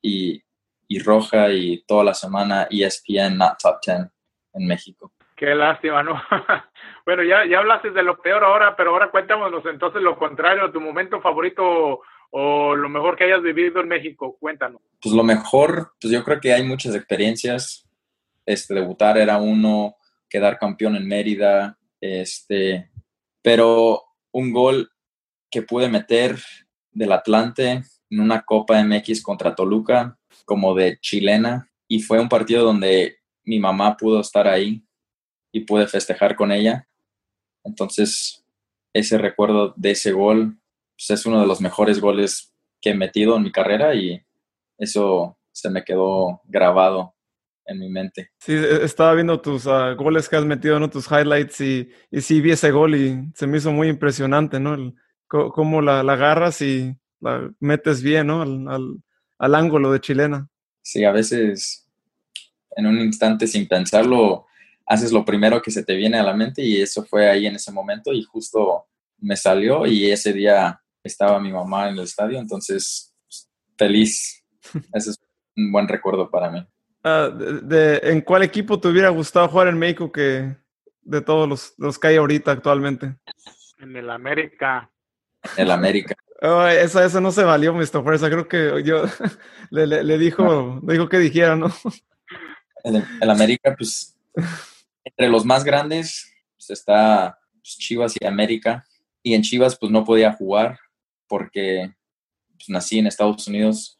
A: y, y roja y toda la semana ESPN Not Top 10 en México.
C: Qué lástima, ¿no? bueno, ya, ya hablaste de lo peor ahora, pero ahora cuéntanos entonces lo contrario, tu momento favorito o lo mejor que hayas vivido en México, cuéntanos.
A: Pues lo mejor, pues yo creo que hay muchas experiencias. Este, debutar era uno, quedar campeón en Mérida, este, pero un gol que pude meter del Atlante en una Copa MX contra Toluca, como de chilena, y fue un partido donde mi mamá pudo estar ahí y pude festejar con ella. Entonces, ese recuerdo de ese gol pues, es uno de los mejores goles que he metido en mi carrera y eso se me quedó grabado en mi mente.
B: Sí, e, estaba viendo tus uh, goles que has metido, ¿no? Tus highlights y, y sí vi ese gol y se me hizo muy impresionante, ¿no? El, cómo la, la, agarras y la metes bien, ¿no? Al, al, al ángulo de chilena.
A: Sí, a veces en un instante sin pensarlo haces lo primero que se te viene a la mente y eso fue ahí en ese momento y justo me salió y ese día estaba mi mamá en el estadio, entonces pues, feliz. Ese es un buen recuerdo para mí.
B: Uh, de, de, ¿En cuál equipo te hubiera gustado jugar en México que de todos los, los que hay ahorita actualmente?
C: En el América.
A: En el América.
B: Oh, eso, eso no se valió, Mr. Fuerza. Creo que yo le, le, le dijo, no. le dijo que dijera, ¿no?
A: El, el América, pues entre los más grandes pues, está pues, Chivas y América. Y en Chivas pues no podía jugar porque pues, nací en Estados Unidos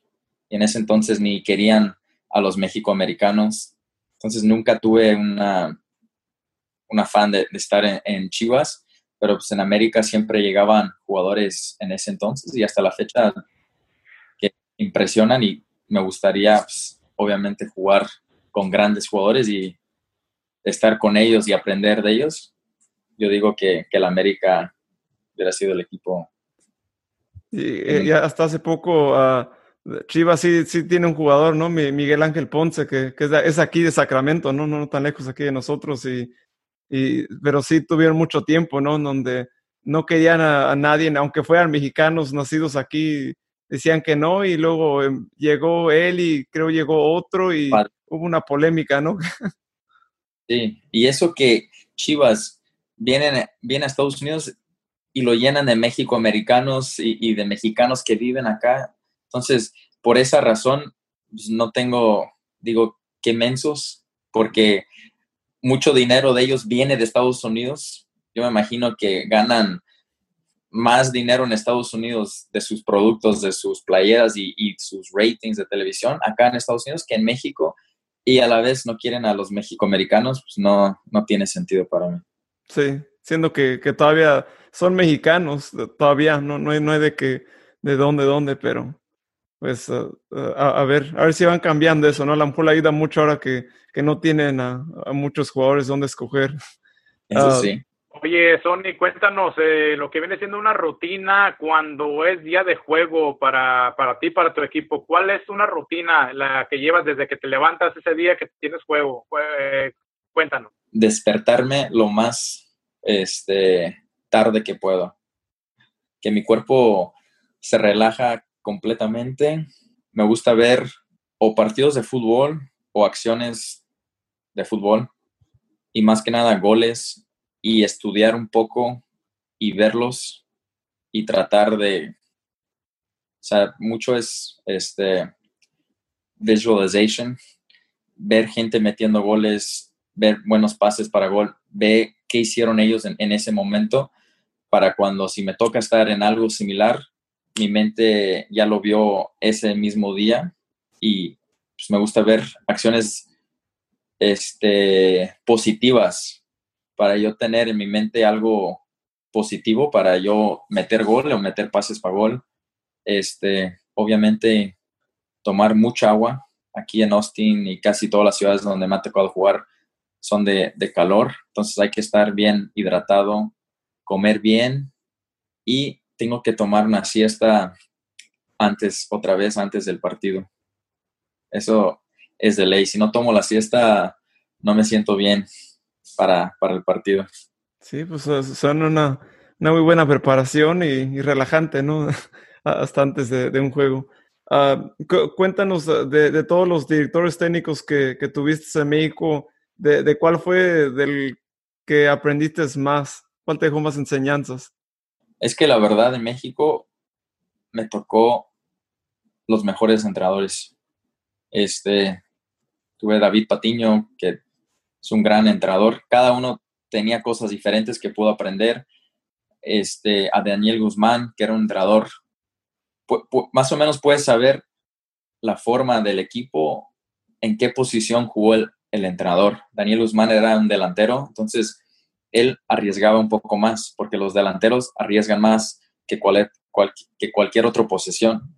A: y en ese entonces ni querían a los mexicoamericanos. Entonces nunca tuve una, un afán de, estar en, Chivas, pero pues en América siempre llegaban jugadores en ese entonces y hasta la fecha que impresionan y me gustaría pues, obviamente jugar con grandes jugadores y estar con ellos y aprender de ellos. Yo digo que, que el América hubiera sido el equipo.
B: Y, hasta hace poco uh, Chivas sí, sí tiene un jugador, ¿no? Miguel Ángel Ponce, que, que es, aquí de Sacramento, ¿no? ¿no? tan lejos aquí de nosotros, y, y, pero sí tuvieron mucho tiempo, ¿no? Donde no querían a, nadie, aunque fueran mexicanos nacidos aquí, decían que no, y luego em, llegó él y creo llegó otro y hubo una polémica, ¿no?
A: Sí, y eso que Chivas viene, viene a Estados Unidos y lo llenan de México americanos y, y de mexicanos que viven acá entonces, por esa razón, pues, no tengo, digo, qué mensos, porque mucho dinero de ellos viene de Estados Unidos. Yo me imagino que ganan más dinero en Estados Unidos de sus productos, de sus playeras y, sus ratings de televisión acá en Estados Unidos que en México y a la vez no quieren a los mexicoamericanos, pues no, no tiene sentido para mí.
B: Sí, siendo que, todavía son mexicanos, todavía no, no, hay, no hay de que de dónde, dónde, pero pues eh, eh, a, ver, a ver si van cambiando eso, ¿no? A lo mejor ayuda mucho ahora que, que no tienen a, muchos jugadores donde escoger.
A: Eso ah, sí.
C: Oye, Sony, cuéntanos eh, lo que viene siendo una rutina cuando es día de juego para, para ti, para tu equipo. ¿Cuál es una rutina la que llevas desde que te levantas ese día que tienes juego? cuéntanos.
A: Despertarme lo más este, tarde que puedo. Que mi cuerpo se relaja completamente. Me gusta ver o partidos de fútbol o acciones de fútbol y más que nada goles y estudiar un poco y verlos y tratar de, o sea, mucho es este visualization, ver gente metiendo goles, ver buenos pases para gol, ver qué hicieron ellos en, ese momento para cuando si me toca estar en algo similar, mi mente ya lo vio ese mismo día y pues, me gusta ver acciones este, positivas para yo tener en mi mente algo positivo para yo meter gol o meter pases para gol. Este, obviamente tomar mucha agua. Aquí en Austin y casi todas las ciudades donde me ha tocado jugar son de, de calor, entonces hay que estar bien hidratado, comer bien y tengo que tomar una siesta antes, otra vez antes del partido. Eso es de ley. Si no tomo la siesta, no me siento bien para, el partido.
B: Sí, pues son una, muy buena preparación y, relajante, ¿no? Hasta antes de, un juego. Ah, cuéntanos de, todos los directores técnicos que, tuviste en México, de, de, cuál fue del que aprendiste más, cuál te dejó más enseñanzas.
A: Es que la verdad en México me tocó los mejores entrenadores. Este, tuve David Patiño, que es un gran entrenador. Cada uno tenía cosas diferentes que pudo aprender. Este, a Daniel Guzmán, que era un entrenador. más o menos puedes saber la forma del equipo, en qué posición jugó el, entrenador. Daniel Guzmán era un delantero, entonces él arriesgaba un poco más, porque los delanteros arriesgan más que, que cualquier otra posición,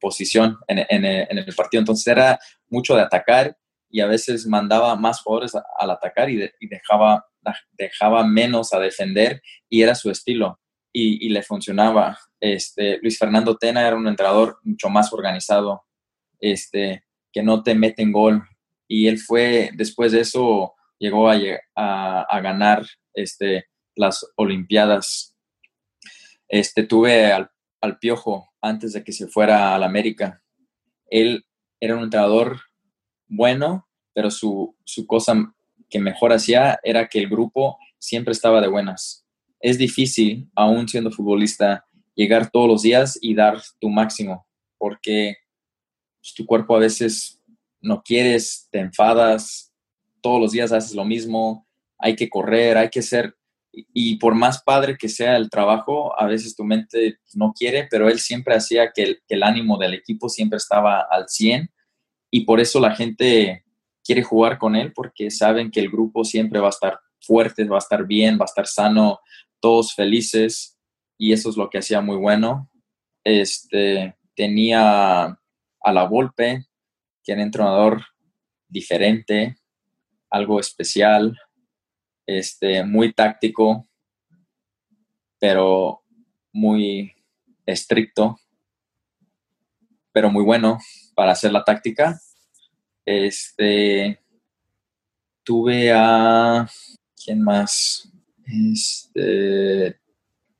A: posición en, el partido. Entonces era mucho de atacar y a veces mandaba más jugadores al atacar y, dejaba, dejaba menos a defender y era su estilo y, le funcionaba. Este, Luis Fernando Tena era un entrenador mucho más organizado, este, que no te mete en gol y él fue, después de eso, llegó a, a ganar este, las Olimpiadas. Este, tuve al, Piojo antes de que se fuera al América. Él era un entrenador bueno, pero su, su cosa que mejor hacía era que el grupo siempre estaba de buenas. Es difícil, aún siendo futbolista, llegar todos los días y dar tu máximo, porque pues, tu cuerpo a veces no quieres, te enfadas, todos los días haces lo mismo, hay que correr, hay que ser, y por más padre que sea el trabajo, a veces tu mente no quiere, pero él siempre hacía que el, ánimo del equipo siempre estaba al 100 y por eso la gente quiere jugar con él porque saben que el grupo siempre va a estar fuerte, va a estar bien, va a estar sano, todos felices y eso es lo que hacía muy bueno. Este, tenía a la Volpe, que era entrenador diferente, algo especial, este, muy táctico, pero muy estricto, pero muy bueno para hacer la táctica. Este, tuve a, ¿quién más? Este,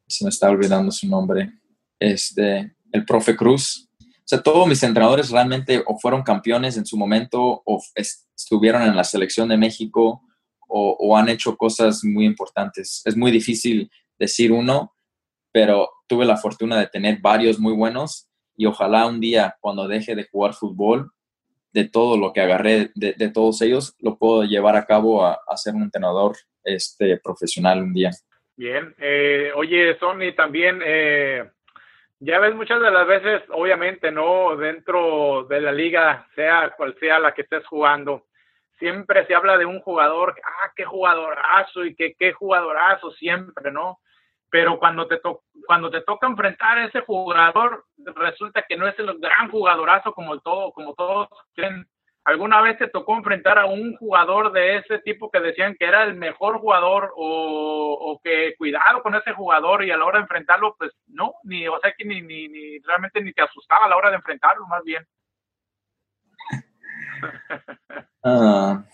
A: se me está olvidando su nombre. Este, el profe Cruz. O sea, todos mis entrenadores realmente o fueron campeones en su momento o estuvieron en la selección de México o, han hecho cosas muy importantes. Es muy difícil decir uno, pero tuve la fortuna de tener varios muy buenos y ojalá un día cuando deje de jugar fútbol, de todo lo que agarré de, todos ellos, lo puedo llevar a cabo a, ser un entrenador este, profesional un día.
C: Bien, eh, oye Sony, también eh, ya ves muchas de las veces, obviamente, ¿no? Dentro de la liga, sea cual sea la que estés jugando, siempre se habla de un jugador, ah, qué jugadorazo y qué, qué jugadorazo siempre, ¿no? Pero cuando te, cuando te toca enfrentar a ese jugador, resulta que no es el gran jugadorazo como, todo, como todos creen. ¿Alguna vez te tocó enfrentar a un jugador de ese tipo que decían que era el mejor jugador o, o que cuidado con ese jugador y a la hora de enfrentarlo, pues no, ni, o sea que ni, ni, ni realmente ni te asustaba a la hora de enfrentarlo, más bien?
A: Ah.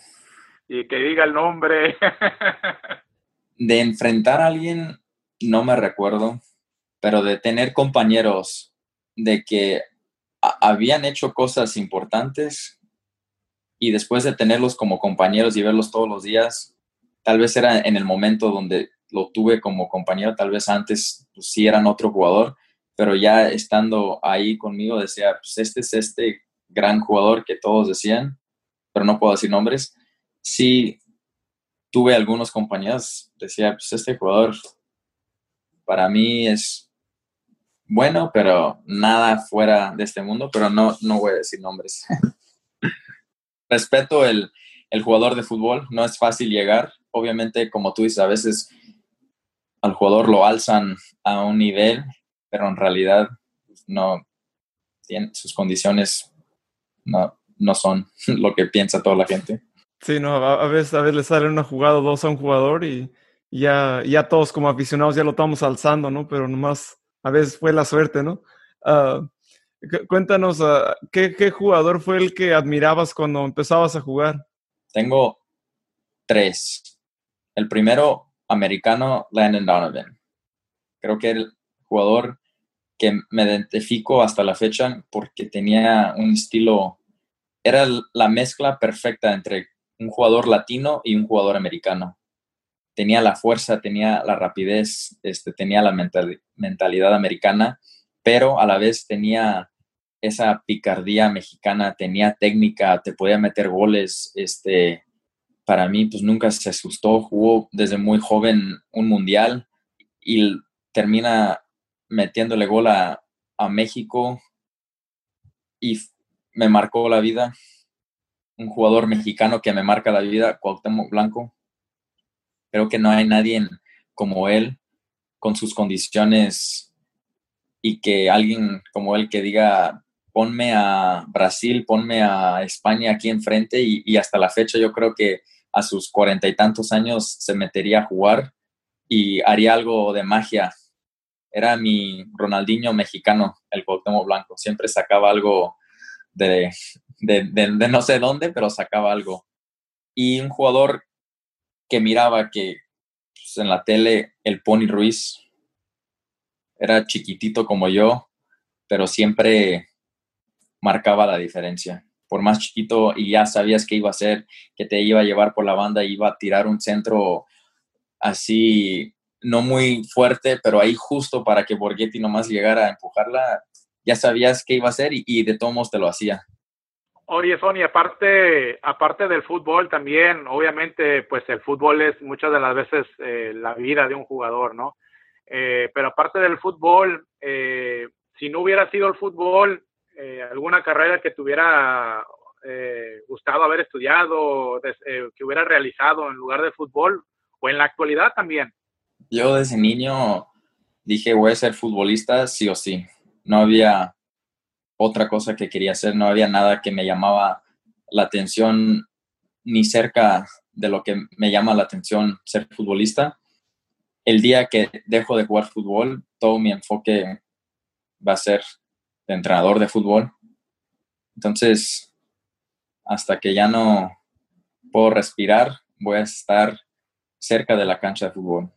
C: y que diga el nombre.
A: de enfrentar a alguien, no me recuerdo, pero de tener compañeros de que habían hecho cosas importantes y después de tenerlos como compañeros y verlos todos los días, tal vez era en el momento donde lo tuve como compañero, tal vez antes pues, sí eran otro jugador, pero ya estando ahí conmigo decía, pues este es este gran jugador que todos decían, pero no puedo decir nombres. Sí, tuve algunos compañeros, decía, pues este jugador para mí es bueno, pero nada fuera de este mundo, pero no, no voy a decir nombres. Respeto el, el jugador de fútbol, no es fácil llegar. Obviamente, como tú dices, a veces al jugador lo alzan a un nivel, pero en realidad no tiene sus condiciones no, no son lo que piensa toda la gente.
B: Sí, no, a, veces, a veces le sale una jugada o dos a un jugador y ya, ya todos como aficionados ya lo estamos alzando, ¿no? Pero nomás a veces fue la suerte, ¿no? Ah, cuéntanos, ¿qué, ¿qué, jugador fue el que admirabas cuando empezabas a jugar?
A: Tengo tres. El primero, americano, Landon Donovan. Creo que el jugador que me identifico hasta la fecha porque tenía un estilo, era la mezcla perfecta entre un jugador latino y un jugador americano. Tenía la fuerza, tenía la rapidez, este, tenía la mentalidad americana, pero a la vez tenía esa picardía mexicana, tenía técnica, te podía meter goles, este, para mí pues nunca se asustó, jugó desde muy joven un mundial y termina metiéndole gol a, México y me marcó la vida. Un jugador mexicano que me marca la vida, Cuauhtémoc Blanco. Creo que no hay nadie como él con sus condiciones y que alguien como él que diga ponme a Brasil, ponme a España aquí enfrente y, hasta la fecha yo creo que a sus cuarenta y tantos años se metería a jugar y haría algo de magia era mi Ronaldinho mexicano, el Cuauhtémoc Blanco. Siempre sacaba algo de, de, no sé dónde, pero sacaba algo. Y un jugador que miraba que pues, en la tele, el Pony Ruiz, era chiquitito como yo, pero siempre marcaba la diferencia. Por más chiquito y ya sabías que iba a hacer, que te iba a llevar por la banda, iba a tirar un centro así no muy fuerte, pero ahí justo para que Borghetti nomás llegara a empujarla, ya sabías qué iba a hacer y, de todos modos te lo hacía.
C: Oye, Sony, aparte, aparte del fútbol también, obviamente, pues el fútbol es muchas de las veces eh, la vida de un jugador, ¿no? Eh, pero aparte del fútbol, eh, si no hubiera sido el fútbol, alguna carrera que te hubiera gustado haber estudiado, que hubiera realizado en lugar de fútbol, o en la actualidad también.
A: Yo desde niño dije, voy a ser futbolista sí o sí. No había otra cosa que quería hacer, no había nada que me llamaba la atención ni cerca de lo que me llama la atención ser futbolista. El día que dejo de jugar fútbol, todo mi enfoque va a ser de entrenador de fútbol. Entonces, hasta que ya no puedo respirar, voy a estar cerca de la cancha de fútbol.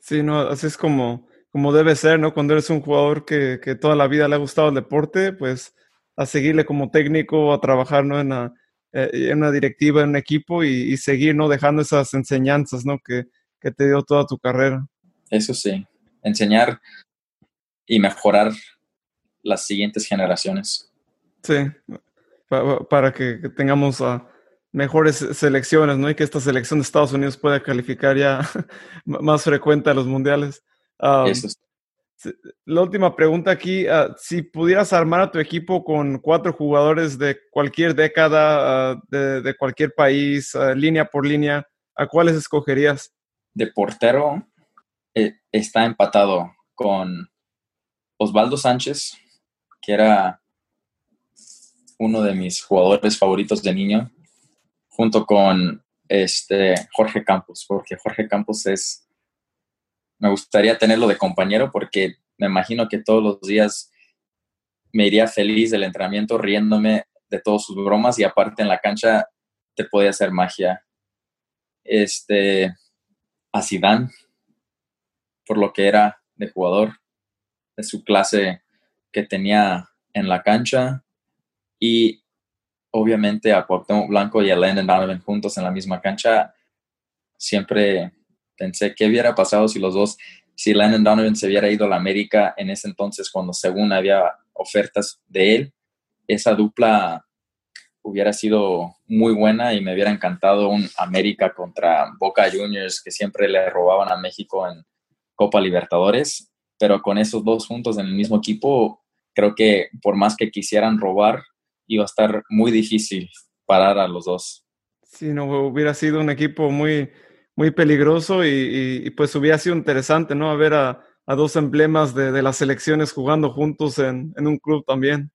B: Sí, no, así es como, como debe ser, ¿no? Cuando eres un jugador que, que, toda la vida le ha gustado el deporte, pues a seguirle como técnico, a trabajar, ¿no? En una, eh, en una directiva, en un equipo y, seguir, ¿no? Dejando esas enseñanzas, ¿no? Que, que te dio toda tu carrera.
A: Eso sí, enseñar y mejorar las siguientes generaciones.
B: Sí, para que, tengamos mejores selecciones, ¿no? Y que esta selección de Estados Unidos pueda calificar ya más frecuente a los mundiales. La última pregunta aquí, ah, si pudieras armar a tu equipo con cuatro jugadores de cualquier década, ah, de, cualquier país, ah, línea por línea, ¿a cuáles escogerías?
A: De portero eh, está empatado con Osvaldo Sánchez, que era uno de mis jugadores favoritos de niño, junto con este Jorge Campos, porque Jorge Campos es me gustaría tenerlo de compañero porque me imagino que todos los días me iría feliz del entrenamiento riéndome de todas sus bromas y aparte en la cancha te podía hacer magia. Este, a Zidane, por lo que era de jugador, de su clase que tenía en la cancha y obviamente a Cuauhtémoc Blanco y a Landon Donovan juntos en la misma cancha, siempre pensé qué hubiera pasado si los dos, si Landon Donovan se hubiera ido a la América en ese entonces cuando según había ofertas de él, esa dupla hubiera sido muy buena y me hubiera encantado un América contra Boca Juniors que siempre le robaban a México en Copa Libertadores, pero con esos dos juntos en el mismo equipo, creo que por más que quisieran robar, iba a estar muy difícil parar a los dos.
B: Sí, no hubiera sido un equipo muy, muy peligroso y, pues hubiera sido interesante, ¿no? A ver a, dos emblemas de, las selecciones jugando juntos en, un club también.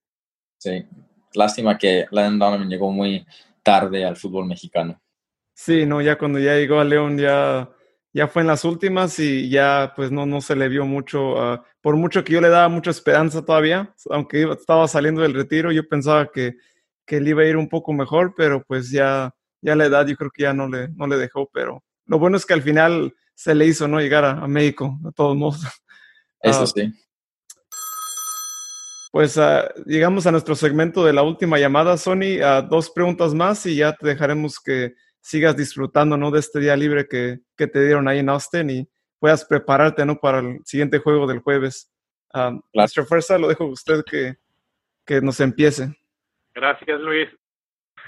A: Sí, lástima que Landon Donovan llegó muy tarde al fútbol mexicano.
B: Sí, no, ya cuando ya llegó a León ya, ya fue en las últimas y ya pues no, no se le vio mucho, ah, por mucho que yo le daba mucha esperanza todavía, aunque estaba saliendo del retiro, yo pensaba que, que él iba a ir un poco mejor, pero pues ya, ya la edad yo creo que ya no le, no le dejó, pero lo bueno es que al final se le hizo, ¿no? Llegar a, México, de todos modos.
A: Eso ah, sí.
B: Pues uh, llegamos a nuestro segmento de la última llamada, Sony. Uh, dos preguntas más y ya te dejaremos que sigas disfrutando, ¿no? De este día libre que, que te dieron ahí en Austin y puedas prepararte, ¿no? Para el siguiente juego del jueves. Uh, Nuestra fuerza lo dejo a usted que, que nos empiece.
C: Gracias, Luis.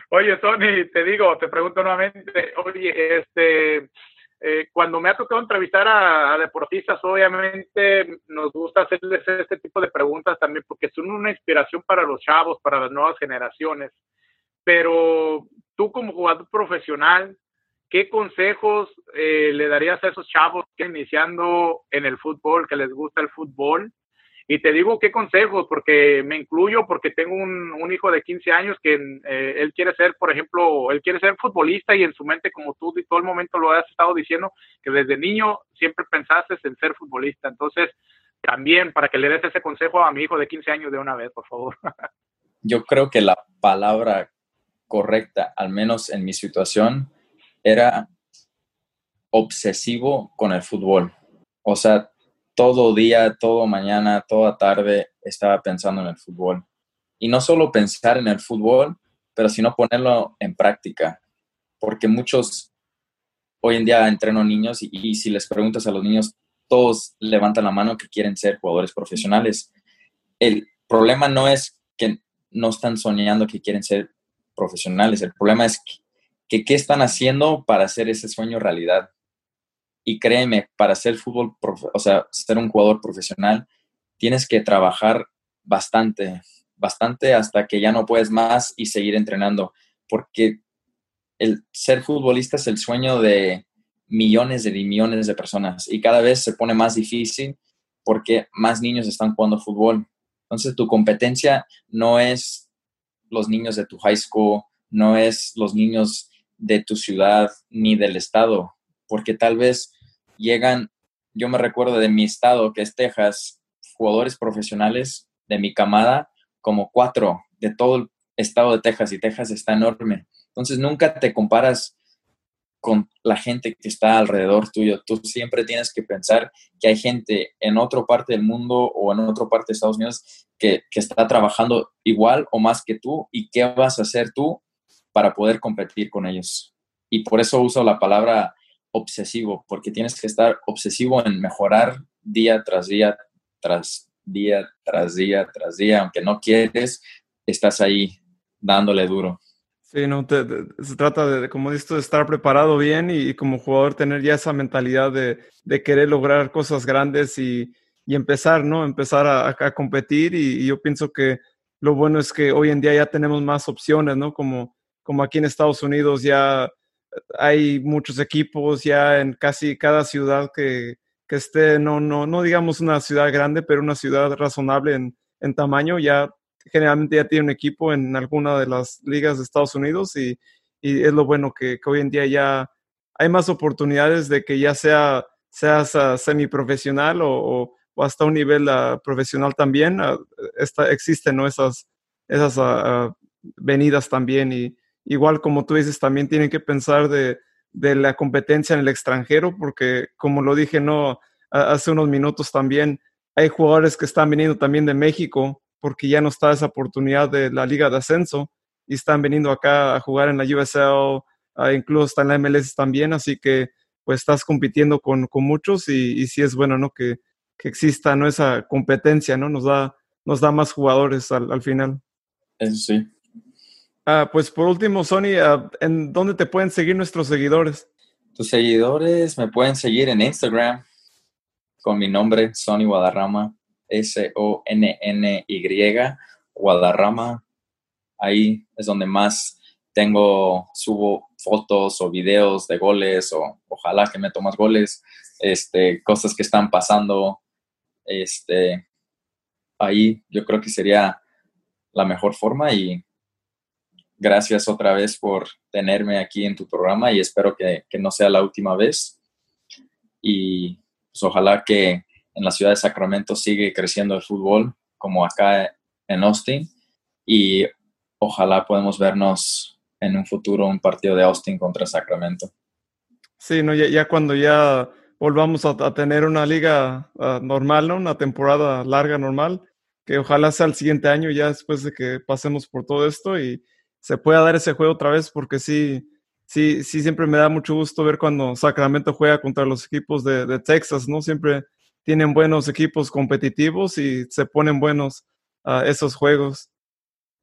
C: Oye, Tony, te digo, te pregunto nuevamente, oye, este, eh, cuando me ha tocado entrevistar a, deportistas, obviamente nos gusta hacerles este tipo de preguntas también porque son una inspiración para los chavos, para las nuevas generaciones. Pero tú como jugador profesional, ¿qué consejos eh, le darías a esos chavos que iniciando en el fútbol, que les gusta el fútbol? Y te digo qué consejos, porque me incluyo, porque tengo un, un hijo de 15 años que eh, él quiere ser, por ejemplo, él quiere ser futbolista y en su mente, como tú todo el momento lo has estado diciendo, que desde niño siempre pensaste en ser futbolista. Entonces, también para que le des ese consejo a mi hijo de 15 años de una vez, por favor.
A: Yo creo que la palabra correcta, al menos en mi situación, era obsesivo con el fútbol. O sea, todo día, todo mañana, toda tarde estaba pensando en el fútbol. Y no solo pensar en el fútbol, pero sino ponerlo en práctica. Porque muchos, hoy en día entreno niños y, si les preguntas a los niños, todos levantan la mano que quieren ser jugadores profesionales. El problema no es que no están soñando que quieren ser profesionales. El problema es que, qué están haciendo para hacer ese sueño realidad. Y créeme, para ser fútbol, o sea, ser un jugador profesional, tienes que trabajar bastante, bastante hasta que ya no puedes más y seguir entrenando, porque el ser futbolista es el sueño de millones de millones de personas y cada vez se pone más difícil porque más niños están jugando fútbol. Entonces tu competencia no es los niños de tu high school, no es los niños de tu ciudad ni del estado, porque tal vez llegan, yo me recuerdo de mi estado, que es Texas, jugadores profesionales de mi camada, como cuatro de todo el estado de Texas, y Texas está enorme. Entonces nunca te comparas con la gente que está alrededor tuyo. Tú siempre tienes que pensar que hay gente en otra parte del mundo o en otra parte de Estados Unidos que, que, está trabajando igual o más que tú y qué vas a hacer tú para poder competir con ellos. Y por eso uso la palabra obsesivo, porque tienes que estar obsesivo en mejorar día tras día, tras día, tras día, tras día, aunque no quieres, estás ahí dándole duro.
B: Sí, no, se trata de, como dices, de estar preparado bien y, como jugador tener ya esa mentalidad de, de querer lograr cosas grandes y, y empezar, ¿no? Empezar a, a competir y, yo pienso que lo bueno es que hoy en día ya tenemos más opciones, ¿no? Como, como aquí en Estados Unidos ya hay muchos equipos ya en casi cada ciudad que, que esté, no, no, no digamos una ciudad grande, pero una ciudad razonable en, en tamaño, ya generalmente ya tiene un equipo en alguna de las ligas de Estados Unidos y, y es lo bueno que, que, hoy en día ya hay más oportunidades de que ya sea seas uh, semiprofesional o, o, hasta un nivel uh, profesional también, uh, existen ¿no? esas, esas venidas también y igual como tú dices, también tienen que pensar de, de la competencia en el extranjero porque como lo dije no hace unos minutos también, hay jugadores que están viniendo también de México porque ya no está esa oportunidad de la liga de ascenso y están viniendo acá a jugar en la USL, incluso está en la MLS también, así que pues estás compitiendo con, con muchos y, y, sí es bueno, ¿no? Que, que, exista, ¿no? Esa competencia, ¿no? Nos da, nos da más jugadores al, al final.
A: Eso sí.
B: Uh, pues por último, Sony, uh, ¿en dónde te pueden seguir nuestros seguidores?
A: Tus seguidores me pueden seguir en Instagram con mi nombre, Sony Guadarrama. S-O-N-N-Y, Guadarrama. Ahí es donde más tengo, subo fotos o videos de goles o ojalá que me tomas goles, este, cosas que están pasando. Este, ahí yo creo que sería la mejor forma y gracias otra vez por tenerme aquí en tu programa y espero que, que no sea la última vez. Y pues ojalá que en la ciudad de Sacramento sigue creciendo el fútbol, como acá en Austin, y ojalá podamos vernos en un futuro un partido de Austin contra Sacramento.
B: Sí, no, ya, cuando ya volvamos a, tener una liga uh, normal, ¿no? Una temporada larga normal, que ojalá sea el siguiente año ya después de que pasemos por todo esto y se pueda dar ese juego otra vez, porque sí, sí, sí siempre me da mucho gusto ver cuando Sacramento juega contra los equipos de, Texas, ¿no? Siempre tienen buenos equipos competitivos y se ponen buenos uh, esos juegos.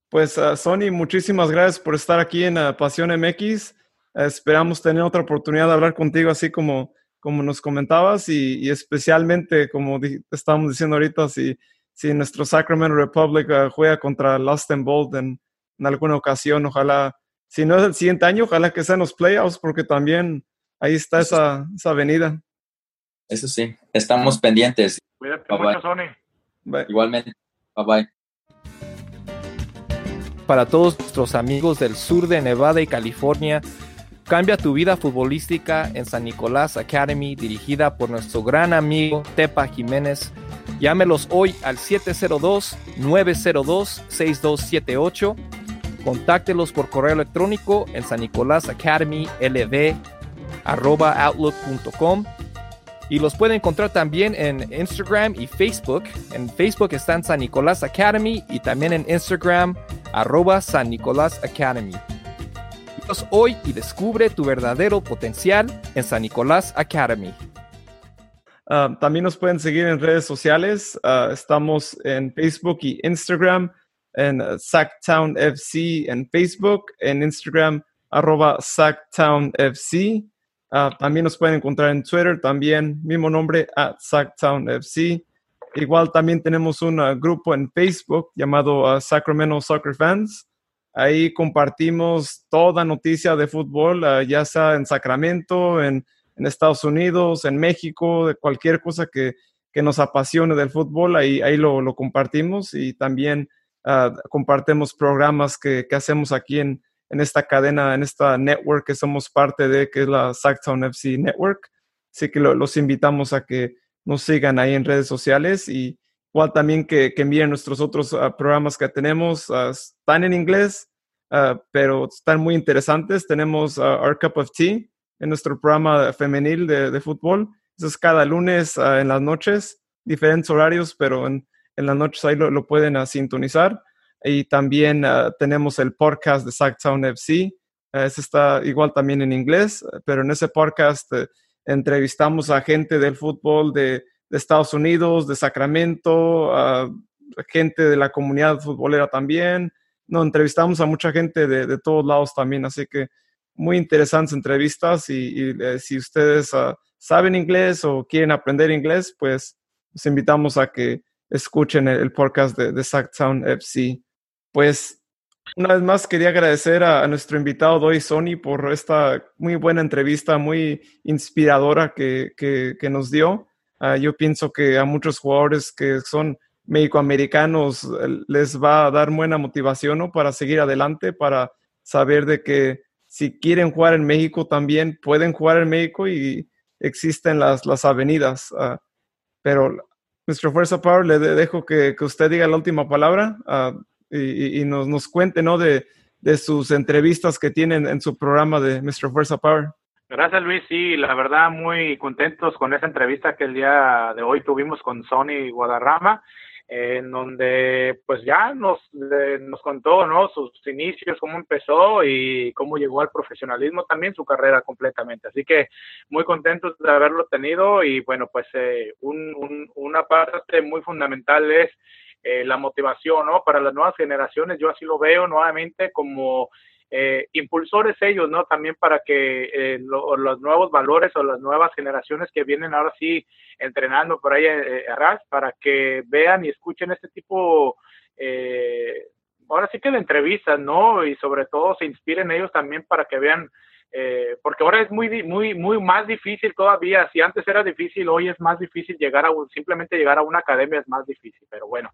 B: Pues uh, Sony, muchísimas gracias por estar aquí en uh, Pasión MX. esperamos tener otra oportunidad de hablar contigo así como, como nos comentabas y, especialmente, como estábamos diciendo ahorita, si, si nuestro Sacramento Republic juega contra Lost and Bold en, alguna ocasión, ojalá, si no es el siguiente año, ojalá que sean los playoffs porque también ahí está esa, esa avenida.
A: Eso sí, estamos pendientes.
C: Cuídate mucho, Sony.
A: Igualmente. Bye bye.
D: Para todos nuestros amigos del sur de Nevada y California, cambia tu vida futbolística en San Nicolás Academy, dirigida por nuestro gran amigo Tepa Jiménez. Llámelos hoy al 702-902-6278. Contáctelos por correo electrónico en San Nicolás Academy y los pueden encontrar también en Instagram y Facebook. En Facebook están San Nicolás Academy y también en Instagram arroba San Nicolás Academy. hoy y descubre tu verdadero potencial en San Nicolás Academy.
B: Ah, también nos pueden seguir en redes sociales. Ah, estamos en Facebook y Instagram en Sacktown FC en Facebook, en Instagram, arroba Sacktown FC. Ah, también nos pueden encontrar en Twitter, también mismo nombre, at Sacktown FC. Igual también tenemos un ah, grupo en Facebook llamado ah, Sacramento Soccer Fans. Ahí compartimos toda noticia de fútbol, ya sea en Sacramento, en, en, Estados Unidos, en México, de cualquier cosa que, que nos apasione del fútbol, ahí, ahí lo, lo compartimos y también compartimos programas que, que hacemos aquí en, en esta cadena, en esta network que somos parte de, que es la Sacktown FC Network. Así que los invitamos a que nos sigan ahí en redes sociales y igual también que, que envíen nuestros otros ah, programas que tenemos. Ah, están en inglés, ah, pero están muy interesantes. Tenemos Our Cup of Tea en nuestro programa femenil de, de fútbol. Eso es cada lunes en las noches, diferentes horarios, pero en, en las noches ahí lo, lo pueden sintonizar. Y también ah, tenemos el podcast de Sacktown FC. ese está igual también en inglés, pero en ese podcast eh, entrevistamos a gente del fútbol de, de Estados Unidos, de Sacramento, gente de la comunidad futbolera también. No, entrevistamos a mucha gente de, de todos lados también, así que muy interesantes entrevistas y, eh, si ustedes ah, saben inglés o quieren aprender inglés, pues los invitamos a que escuchen el, podcast de, de Sacktown FC. Pues una vez más quería agradecer a, nuestro invitado Doy Sony por esta muy buena entrevista, muy inspiradora que, que, nos dio. Ah, yo pienso que a muchos jugadores que son mexicoamericanos eh, les va a dar buena motivación para seguir adelante, para saber de que si quieren jugar en México también pueden jugar en México y existen las, las avenidas. Uh, pero, nuestro Fuerza Power, le dejo que, que, usted diga la última palabra. Uh, y, nos, nos, cuente, ¿no? De, de, sus entrevistas que tienen en su programa de Mr. Fuerza Power.
C: Gracias Luis, sí, la verdad muy contentos con esa entrevista que el día de hoy tuvimos con Sony Guadarrama, en donde pues ya nos, nos contó ¿no? sus inicios, cómo empezó y cómo llegó al profesionalismo también, su carrera completamente. Así que muy contentos de haberlo tenido y bueno, pues eh, un, un, una parte muy fundamental es eh, la motivación, ¿no? Para las nuevas generaciones, yo así lo veo nuevamente como eh, impulsores ellos, ¿no? También para que eh, los nuevos valores o las nuevas generaciones que vienen ahora sí entrenando por ahí eh, para que vean y escuchen este tipo, ahora sí que de entrevistas, ¿no? Y sobre todo se inspiren ellos también para que vean eh, porque ahora es muy, muy, muy más difícil todavía. Si antes era difícil, hoy es más difícil llegar a simplemente llegar a una academia es más difícil. Pero bueno,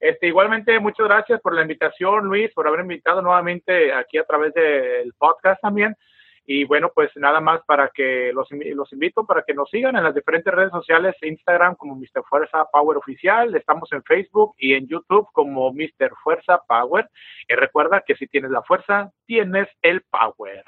C: este, igualmente muchas gracias por la invitación, Luis, por haber invitado nuevamente aquí a través del podcast también. Y bueno, pues nada más para que los, los invito para que nos sigan en las diferentes redes sociales, Instagram como Mr. Fuerza Power Oficial, estamos en Facebook y en YouTube como Mr. Fuerza Power. Y recuerda que si tienes la fuerza, tienes el power.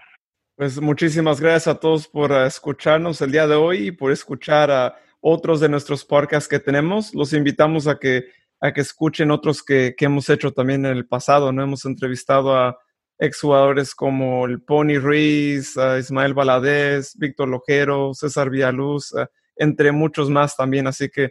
B: Pues muchísimas gracias a todos por escucharnos el día de hoy y por escuchar a otros de nuestros podcasts que tenemos. Los invitamos a que, a que escuchen otros que, que hemos hecho también en el pasado. ¿no? Hemos entrevistado a exjugadores como el Pony Ruiz, Ismael Valadez, Víctor Lojero, César Villaluz, uh, entre muchos más también. Así que,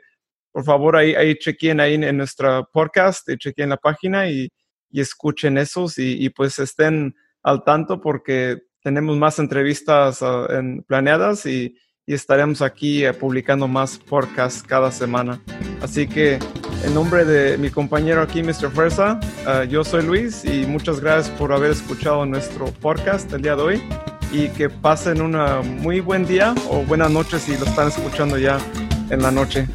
B: por favor, ahí, ahí chequen ahí en, nuestra podcast, y chequen la página y, y escuchen esos y, y pues estén al tanto porque tenemos más entrevistas ah, planeadas y, estaremos aquí eh, publicando más podcasts cada semana. Así que en nombre de mi compañero aquí, Mr. Fuerza, ah, yo soy Luis y muchas gracias por haber escuchado nuestro podcast el día de hoy y que pasen un muy buen día o buenas noches si lo están escuchando ya en la noche.